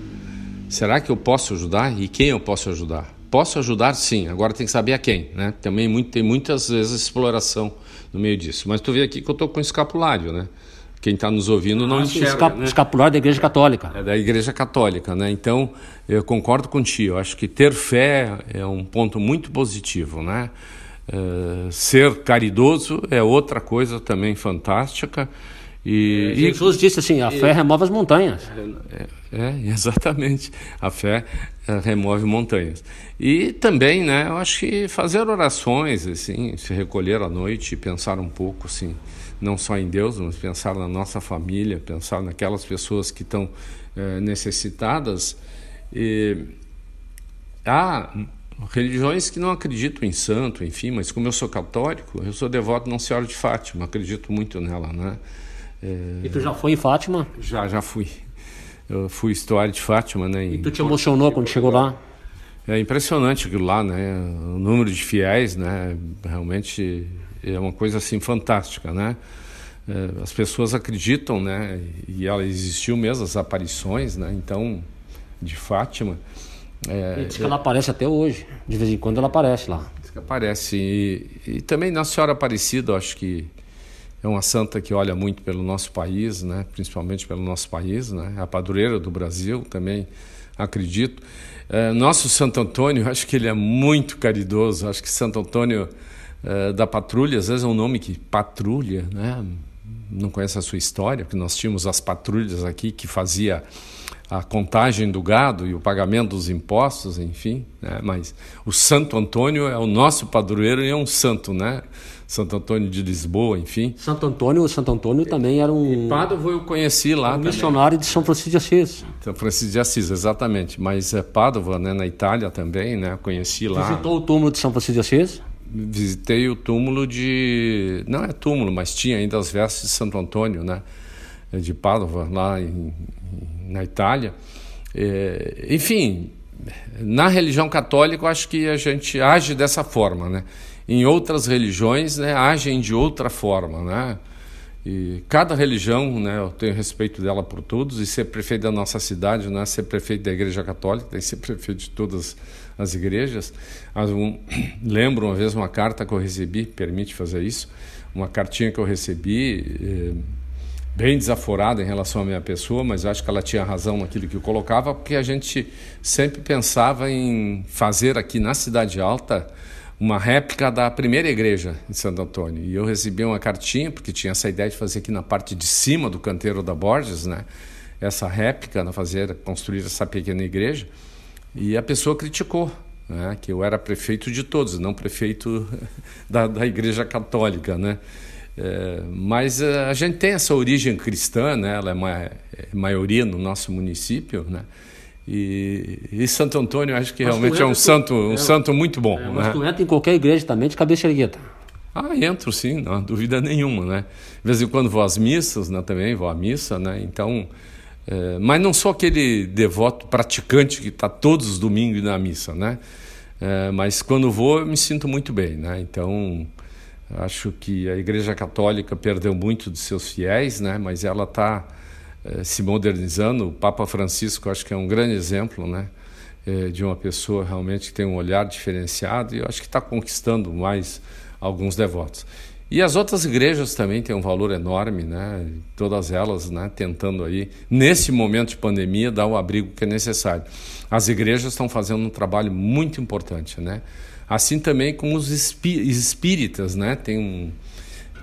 Será que eu posso ajudar? E quem eu posso ajudar? Posso ajudar, sim. Agora tem que saber a quem. Né? Também muito, tem muitas vezes exploração no meio disso. Mas tu vê aqui que eu estou com escapulário, né? Quem está nos ouvindo não ah, enxerga. Escap né? Escapulário da Igreja Católica. É da Igreja Católica, né? Então, eu concordo contigo. Acho que ter fé é um ponto muito positivo, né? Uh, ser caridoso é outra coisa também fantástica E, Jesus e, disse assim: a e, fé remove as montanhas. É, é, exatamente. A fé é, remove montanhas. E também, né, eu acho que fazer orações, assim, se recolher à noite e pensar um pouco, assim, não só em Deus, mas pensar na nossa família, pensar naquelas pessoas que estão é, necessitadas. E há religiões que não acreditam em santo, enfim, mas como eu sou católico, eu sou devoto de Nossa Senhora de Fátima, acredito muito nela, né? É... E tu já foi em Fátima? Já, já fui. Eu fui história de Fátima, né? E tu te emocionou quando chegou lá? É impressionante aquilo lá, né? O número de fiéis, né? Realmente é uma coisa assim fantástica, né? É, as pessoas acreditam, né? E ela existiu mesmo as aparições, né? Então, de Fátima. É, diz que ela aparece até hoje. De vez em quando ela aparece lá. Diz que aparece. E, e também Nossa Senhora Aparecida, acho que é uma santa que olha muito pelo nosso país, né? principalmente pelo nosso país, né? a padroeira do Brasil também, acredito. É, nosso Santo Antônio, acho que ele é muito caridoso, acho que Santo Antônio é, da Patrulha, às vezes é um nome que patrulha, né? não conhece a sua história, porque nós tínhamos as patrulhas aqui que fazia a contagem do gado e o pagamento dos impostos, enfim, né? mas o Santo Antônio é o nosso padroeiro e é um santo, né? Santo Antônio de Lisboa, enfim. Santo Antônio, Santo Antônio também era um. E Pádua eu conheci lá. Um missionário de São Francisco de Assis. São Francisco de Assis, exatamente. Mas é Pádua, né, na Itália também, né? Conheci lá. Visitou o túmulo de São Francisco de Assis? Visitei o túmulo de. Não é túmulo, mas tinha ainda as vestes de Santo Antônio, né? De Pádua, lá em, na Itália. É, enfim, na religião católica, eu acho que a gente age dessa forma, né? em outras religiões né, agem de outra forma, né? E cada religião, né, eu tenho respeito dela por todos, e ser prefeito da nossa cidade não é ser prefeito da Igreja Católica, tem que ser prefeito de todas as igrejas. Um, [CLEARS THROAT] lembro uma vez uma carta que eu recebi, permite fazer isso, uma cartinha que eu recebi, eh, bem desaforada em relação à minha pessoa, mas acho que ela tinha razão naquilo que eu colocava, porque a gente sempre pensava em fazer aqui na Cidade Alta uma réplica da primeira igreja em Santo Antônio. E eu recebi uma cartinha, porque tinha essa ideia de fazer aqui na parte de cima do canteiro da Borges, né? essa réplica, né? fazer, construir essa pequena igreja. E a pessoa criticou, né? que eu era prefeito de todos, não prefeito [LAUGHS] da, da igreja católica. Né? É, mas a gente tem essa origem cristã, né? ela é, é maioria no nosso município, né? E, e, Santo Antônio acho que mas realmente é um santo, um é, santo muito bom. É, mas né? tu entra em qualquer igreja também de cabeça erguida. Ah, entro sim, não há dúvida nenhuma, né? De vez em quando vou às missas, né? Também vou à missa, né? Então, é, mas não sou aquele devoto praticante que está todos os domingos na missa, né? É, mas quando vou eu me sinto muito bem, né? Então, acho que a Igreja Católica perdeu muito de seus fiéis, né? Mas ela está eh, se modernizando. O Papa Francisco acho que é um grande exemplo, né? Eh, de uma pessoa realmente que tem um olhar diferenciado e eu acho que está conquistando mais alguns devotos. E as outras igrejas também têm um valor enorme, né? Todas elas, né? Tentando aí nesse momento de pandemia dar o abrigo que é necessário. As igrejas estão fazendo um trabalho muito importante, né? Assim também com os espíritas, né? Tem um,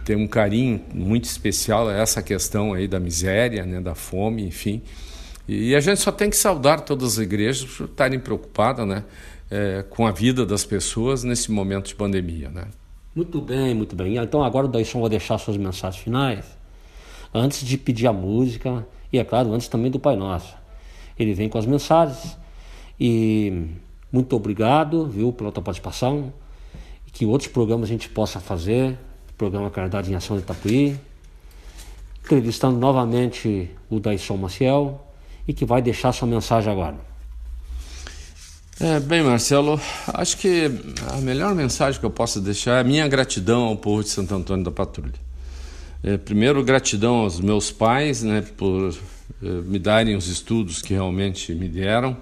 tem um carinho muito especial a essa questão aí da miséria, né, da fome, enfim. E a gente só tem que saudar todas as igrejas por estarem preocupadas né, é, com a vida das pessoas nesse momento de pandemia. Né? Muito bem, muito bem. Então agora o Daisson vai deixar suas mensagens finais. Antes de pedir a música, e é claro, antes também do Pai Nosso. Ele vem com as mensagens. E muito obrigado, viu, pela tua participação. E que outros programas a gente possa fazer programa Caridade em Ação de Itapuí, entrevistando novamente o Daisson Maciel e que vai deixar sua mensagem agora. É, bem, Marcelo, acho que a melhor mensagem que eu posso deixar é a minha gratidão ao povo de Santo Antônio da Patrulha. É, primeiro, gratidão aos meus pais né, por é, me darem os estudos que realmente me deram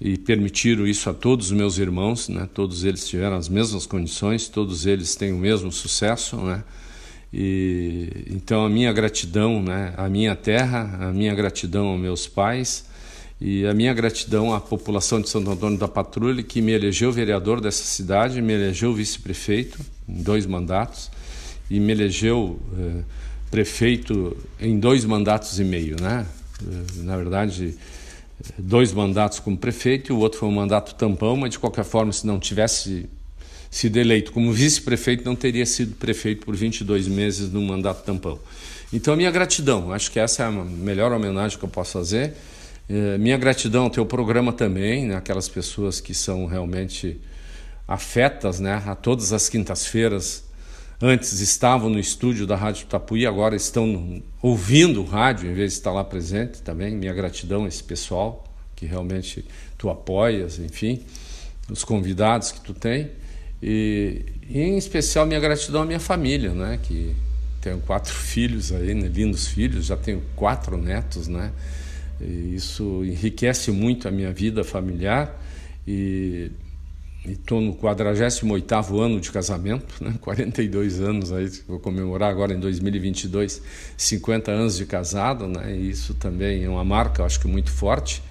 e permitiram isso a todos os meus irmãos, né? Todos eles tiveram as mesmas condições, todos eles têm o mesmo sucesso, né? E então a minha gratidão, né, à minha terra, a minha gratidão aos meus pais e a minha gratidão à população de Santo Antônio da Patrulha que me elegeu vereador dessa cidade, me elegeu vice-prefeito em dois mandatos e me elegeu eh, prefeito em dois mandatos e meio, né? Na verdade, dois mandatos como prefeito e o outro foi um mandato tampão, mas de qualquer forma, se não tivesse sido eleito como vice-prefeito, não teria sido prefeito por 22 meses no mandato tampão. Então, a minha gratidão, acho que essa é a melhor homenagem que eu posso fazer. É, minha gratidão ao teu programa também, né, aquelas pessoas que são realmente afetas né, a todas as quintas-feiras. Antes estavam no estúdio da Rádio Tapuí, agora estão ouvindo o rádio em vez de estar lá presente também. Minha gratidão a esse pessoal que realmente tu apoias, enfim, os convidados que tu tem. E, e em especial minha gratidão à minha família, né, que tenho quatro [LAUGHS] filhos aí, né, lindos filhos, já tenho quatro netos, né? Isso enriquece muito a minha vida familiar e estou no 48º ano de casamento, né? [LAUGHS] 42 anos aí, vou comemorar agora em 2022, 50 anos de casado, né? E isso também é uma marca, acho que muito forte.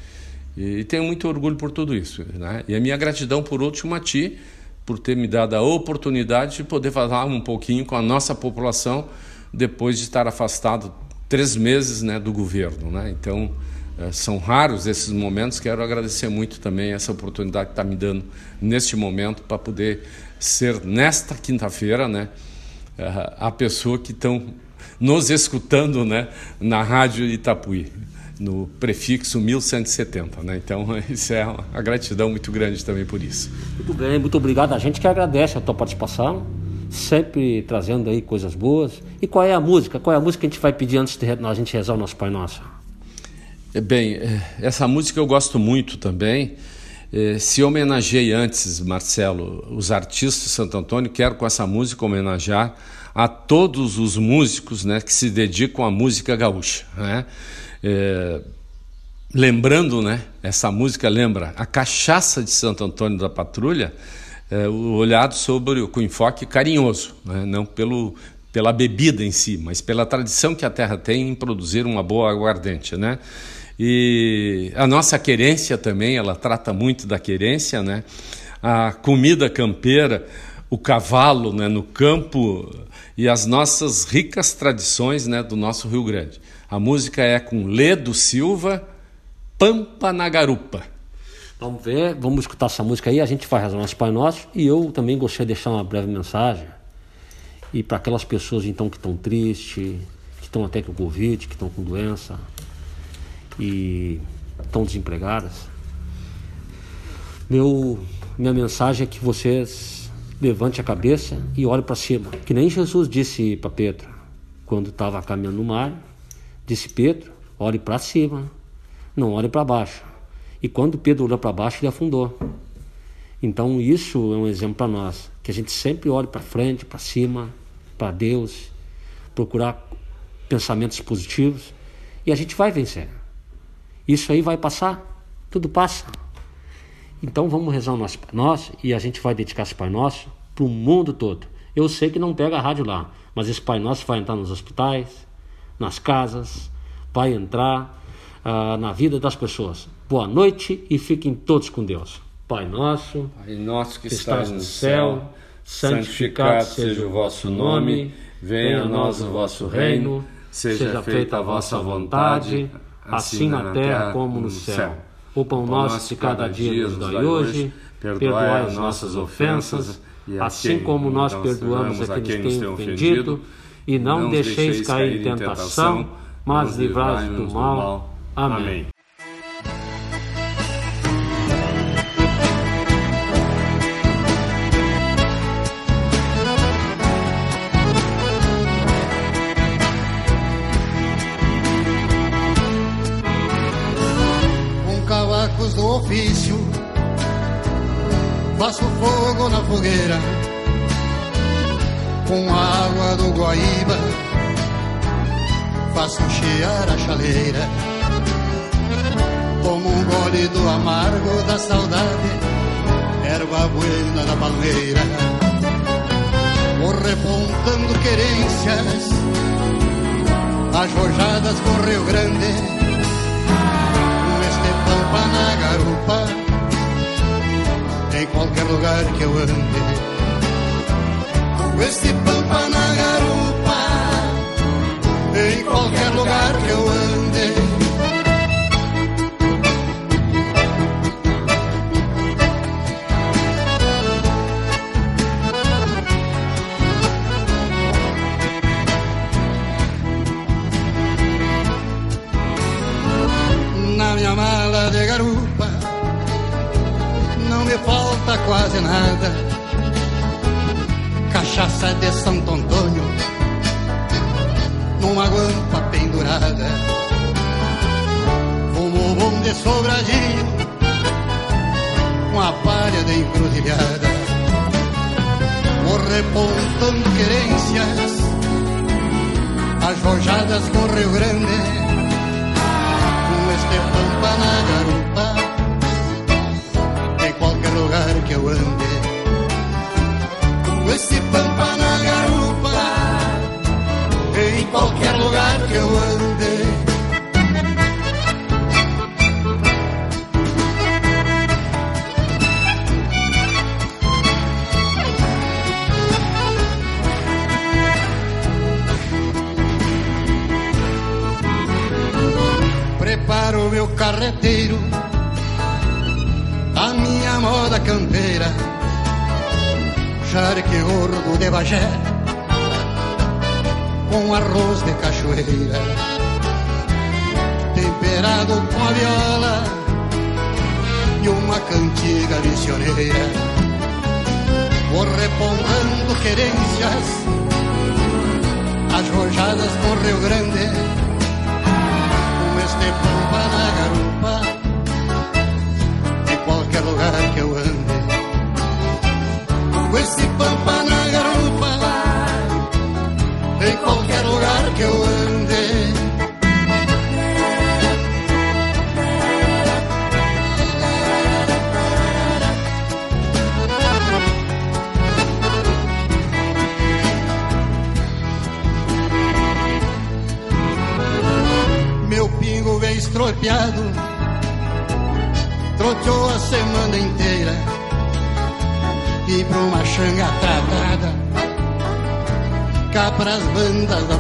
E tenho muito orgulho por tudo isso, né? E a minha gratidão por último a ti por ter me dado a oportunidade de poder falar um pouquinho com a nossa população depois de estar afastado três meses, né, do governo, né? Então, é, são raros esses momentos. Quero agradecer muito também essa oportunidade que está me dando neste momento para poder ser nesta quinta-feira, né, é, a pessoa que estão nos escutando, né, na rádio Itapuí, no prefixo 1170, né? Então [LAUGHS] isso é uma gratidão muito grande também por isso. Muito bem, muito obrigado. A gente que agradece a tua participação, sempre trazendo aí coisas boas. E qual é a música? Qual é a música que a gente vai pedir antes de a gente rezar o nosso Pai Nosso? É, bem, é, essa música eu gosto muito também. É, se homenageei antes, Marcelo, os artistas de Santo Antônio, quero com essa música homenagear a todos os músicos né, que se dedicam à música gaúcha. Né? É, lembrando, né, essa música lembra a cachaça de Santo Antônio da Patrulha, é, olhado sobre com enfoque carinhoso, né, não pelo pela bebida em si, mas pela tradição que a terra tem em produzir uma boa aguardente, né? E a nossa querência também, ela trata muito da querência, né? A comida campeira, o cavalo né, no campo e as nossas ricas tradições né, do nosso Rio Grande. A música é com Ledo Silva, Pampa na Garupa. Vamos ver, vamos escutar essa música aí, a gente vai rezar nosso Pai Nosso e eu também gostaria de deixar uma breve mensagem e para aquelas pessoas então que estão tristes, que estão até com Covid, que estão com doença, e estão desempregadas. Meu, minha mensagem é que vocês levante a cabeça e olhem para cima. Que nem Jesus disse para Pedro, quando estava caminhando no mar, disse Pedro, olhe para cima, não olhe para baixo. E quando Pedro olhou para baixo, ele afundou. Então isso é um exemplo para nós, que a gente sempre olhe para frente, para cima, para Deus, procurar pensamentos positivos e a gente vai vencer. Isso aí vai passar, tudo passa. Então vamos rezar o nosso Pai Nosso e a gente vai dedicar esse Pai Nosso para o mundo todo. Eu sei que não pega a rádio lá, mas esse Pai Nosso vai entrar nos hospitais, nas casas, vai entrar uh, na vida das pessoas. Boa noite e fiquem todos com Deus. Pai nosso, Pai nosso que estás no céu, santificado seja o vosso nome, venha a nós o vosso reino, seja feita a vossa vontade assim, assim na terra como no céu. O pão nosso de cada dia nos dai hoje, perdoai as nossas ofensas, assim como nós perdoamos a quem nos tem ofendido, e não deixeis cair em tentação, mas livrai-nos do mal. Amém. Fogueira com a água do Guaíba. Faço chiar a chaleira. Tomo um gole do amargo da saudade, erva buena da palmeira. Vou repontando querências, ajojadas com Rio Grande pampa na garupa, em qualquer lugar que eu ande. Com esse pampa na garupa, em qualquer lugar que eu ande. Quase nada. Cachaça de Santo Antônio, numa guampa pendurada. Fumo bom de sobradinho, a palha de encruzilhada. Vou repontando querências, as rojadas com Rio Grande, com este pampa na garupa lugar que eu ande. Com esse pampa na garupa, em qualquer lugar que eu ande. Preparo meu carreteiro charque gordo de bagé, com arroz de cachoeira, temperado com a viola e uma cantiga missioneira, vou repontando querências, as com Rio Grande, com este pampa na garupa 那是笨蛋。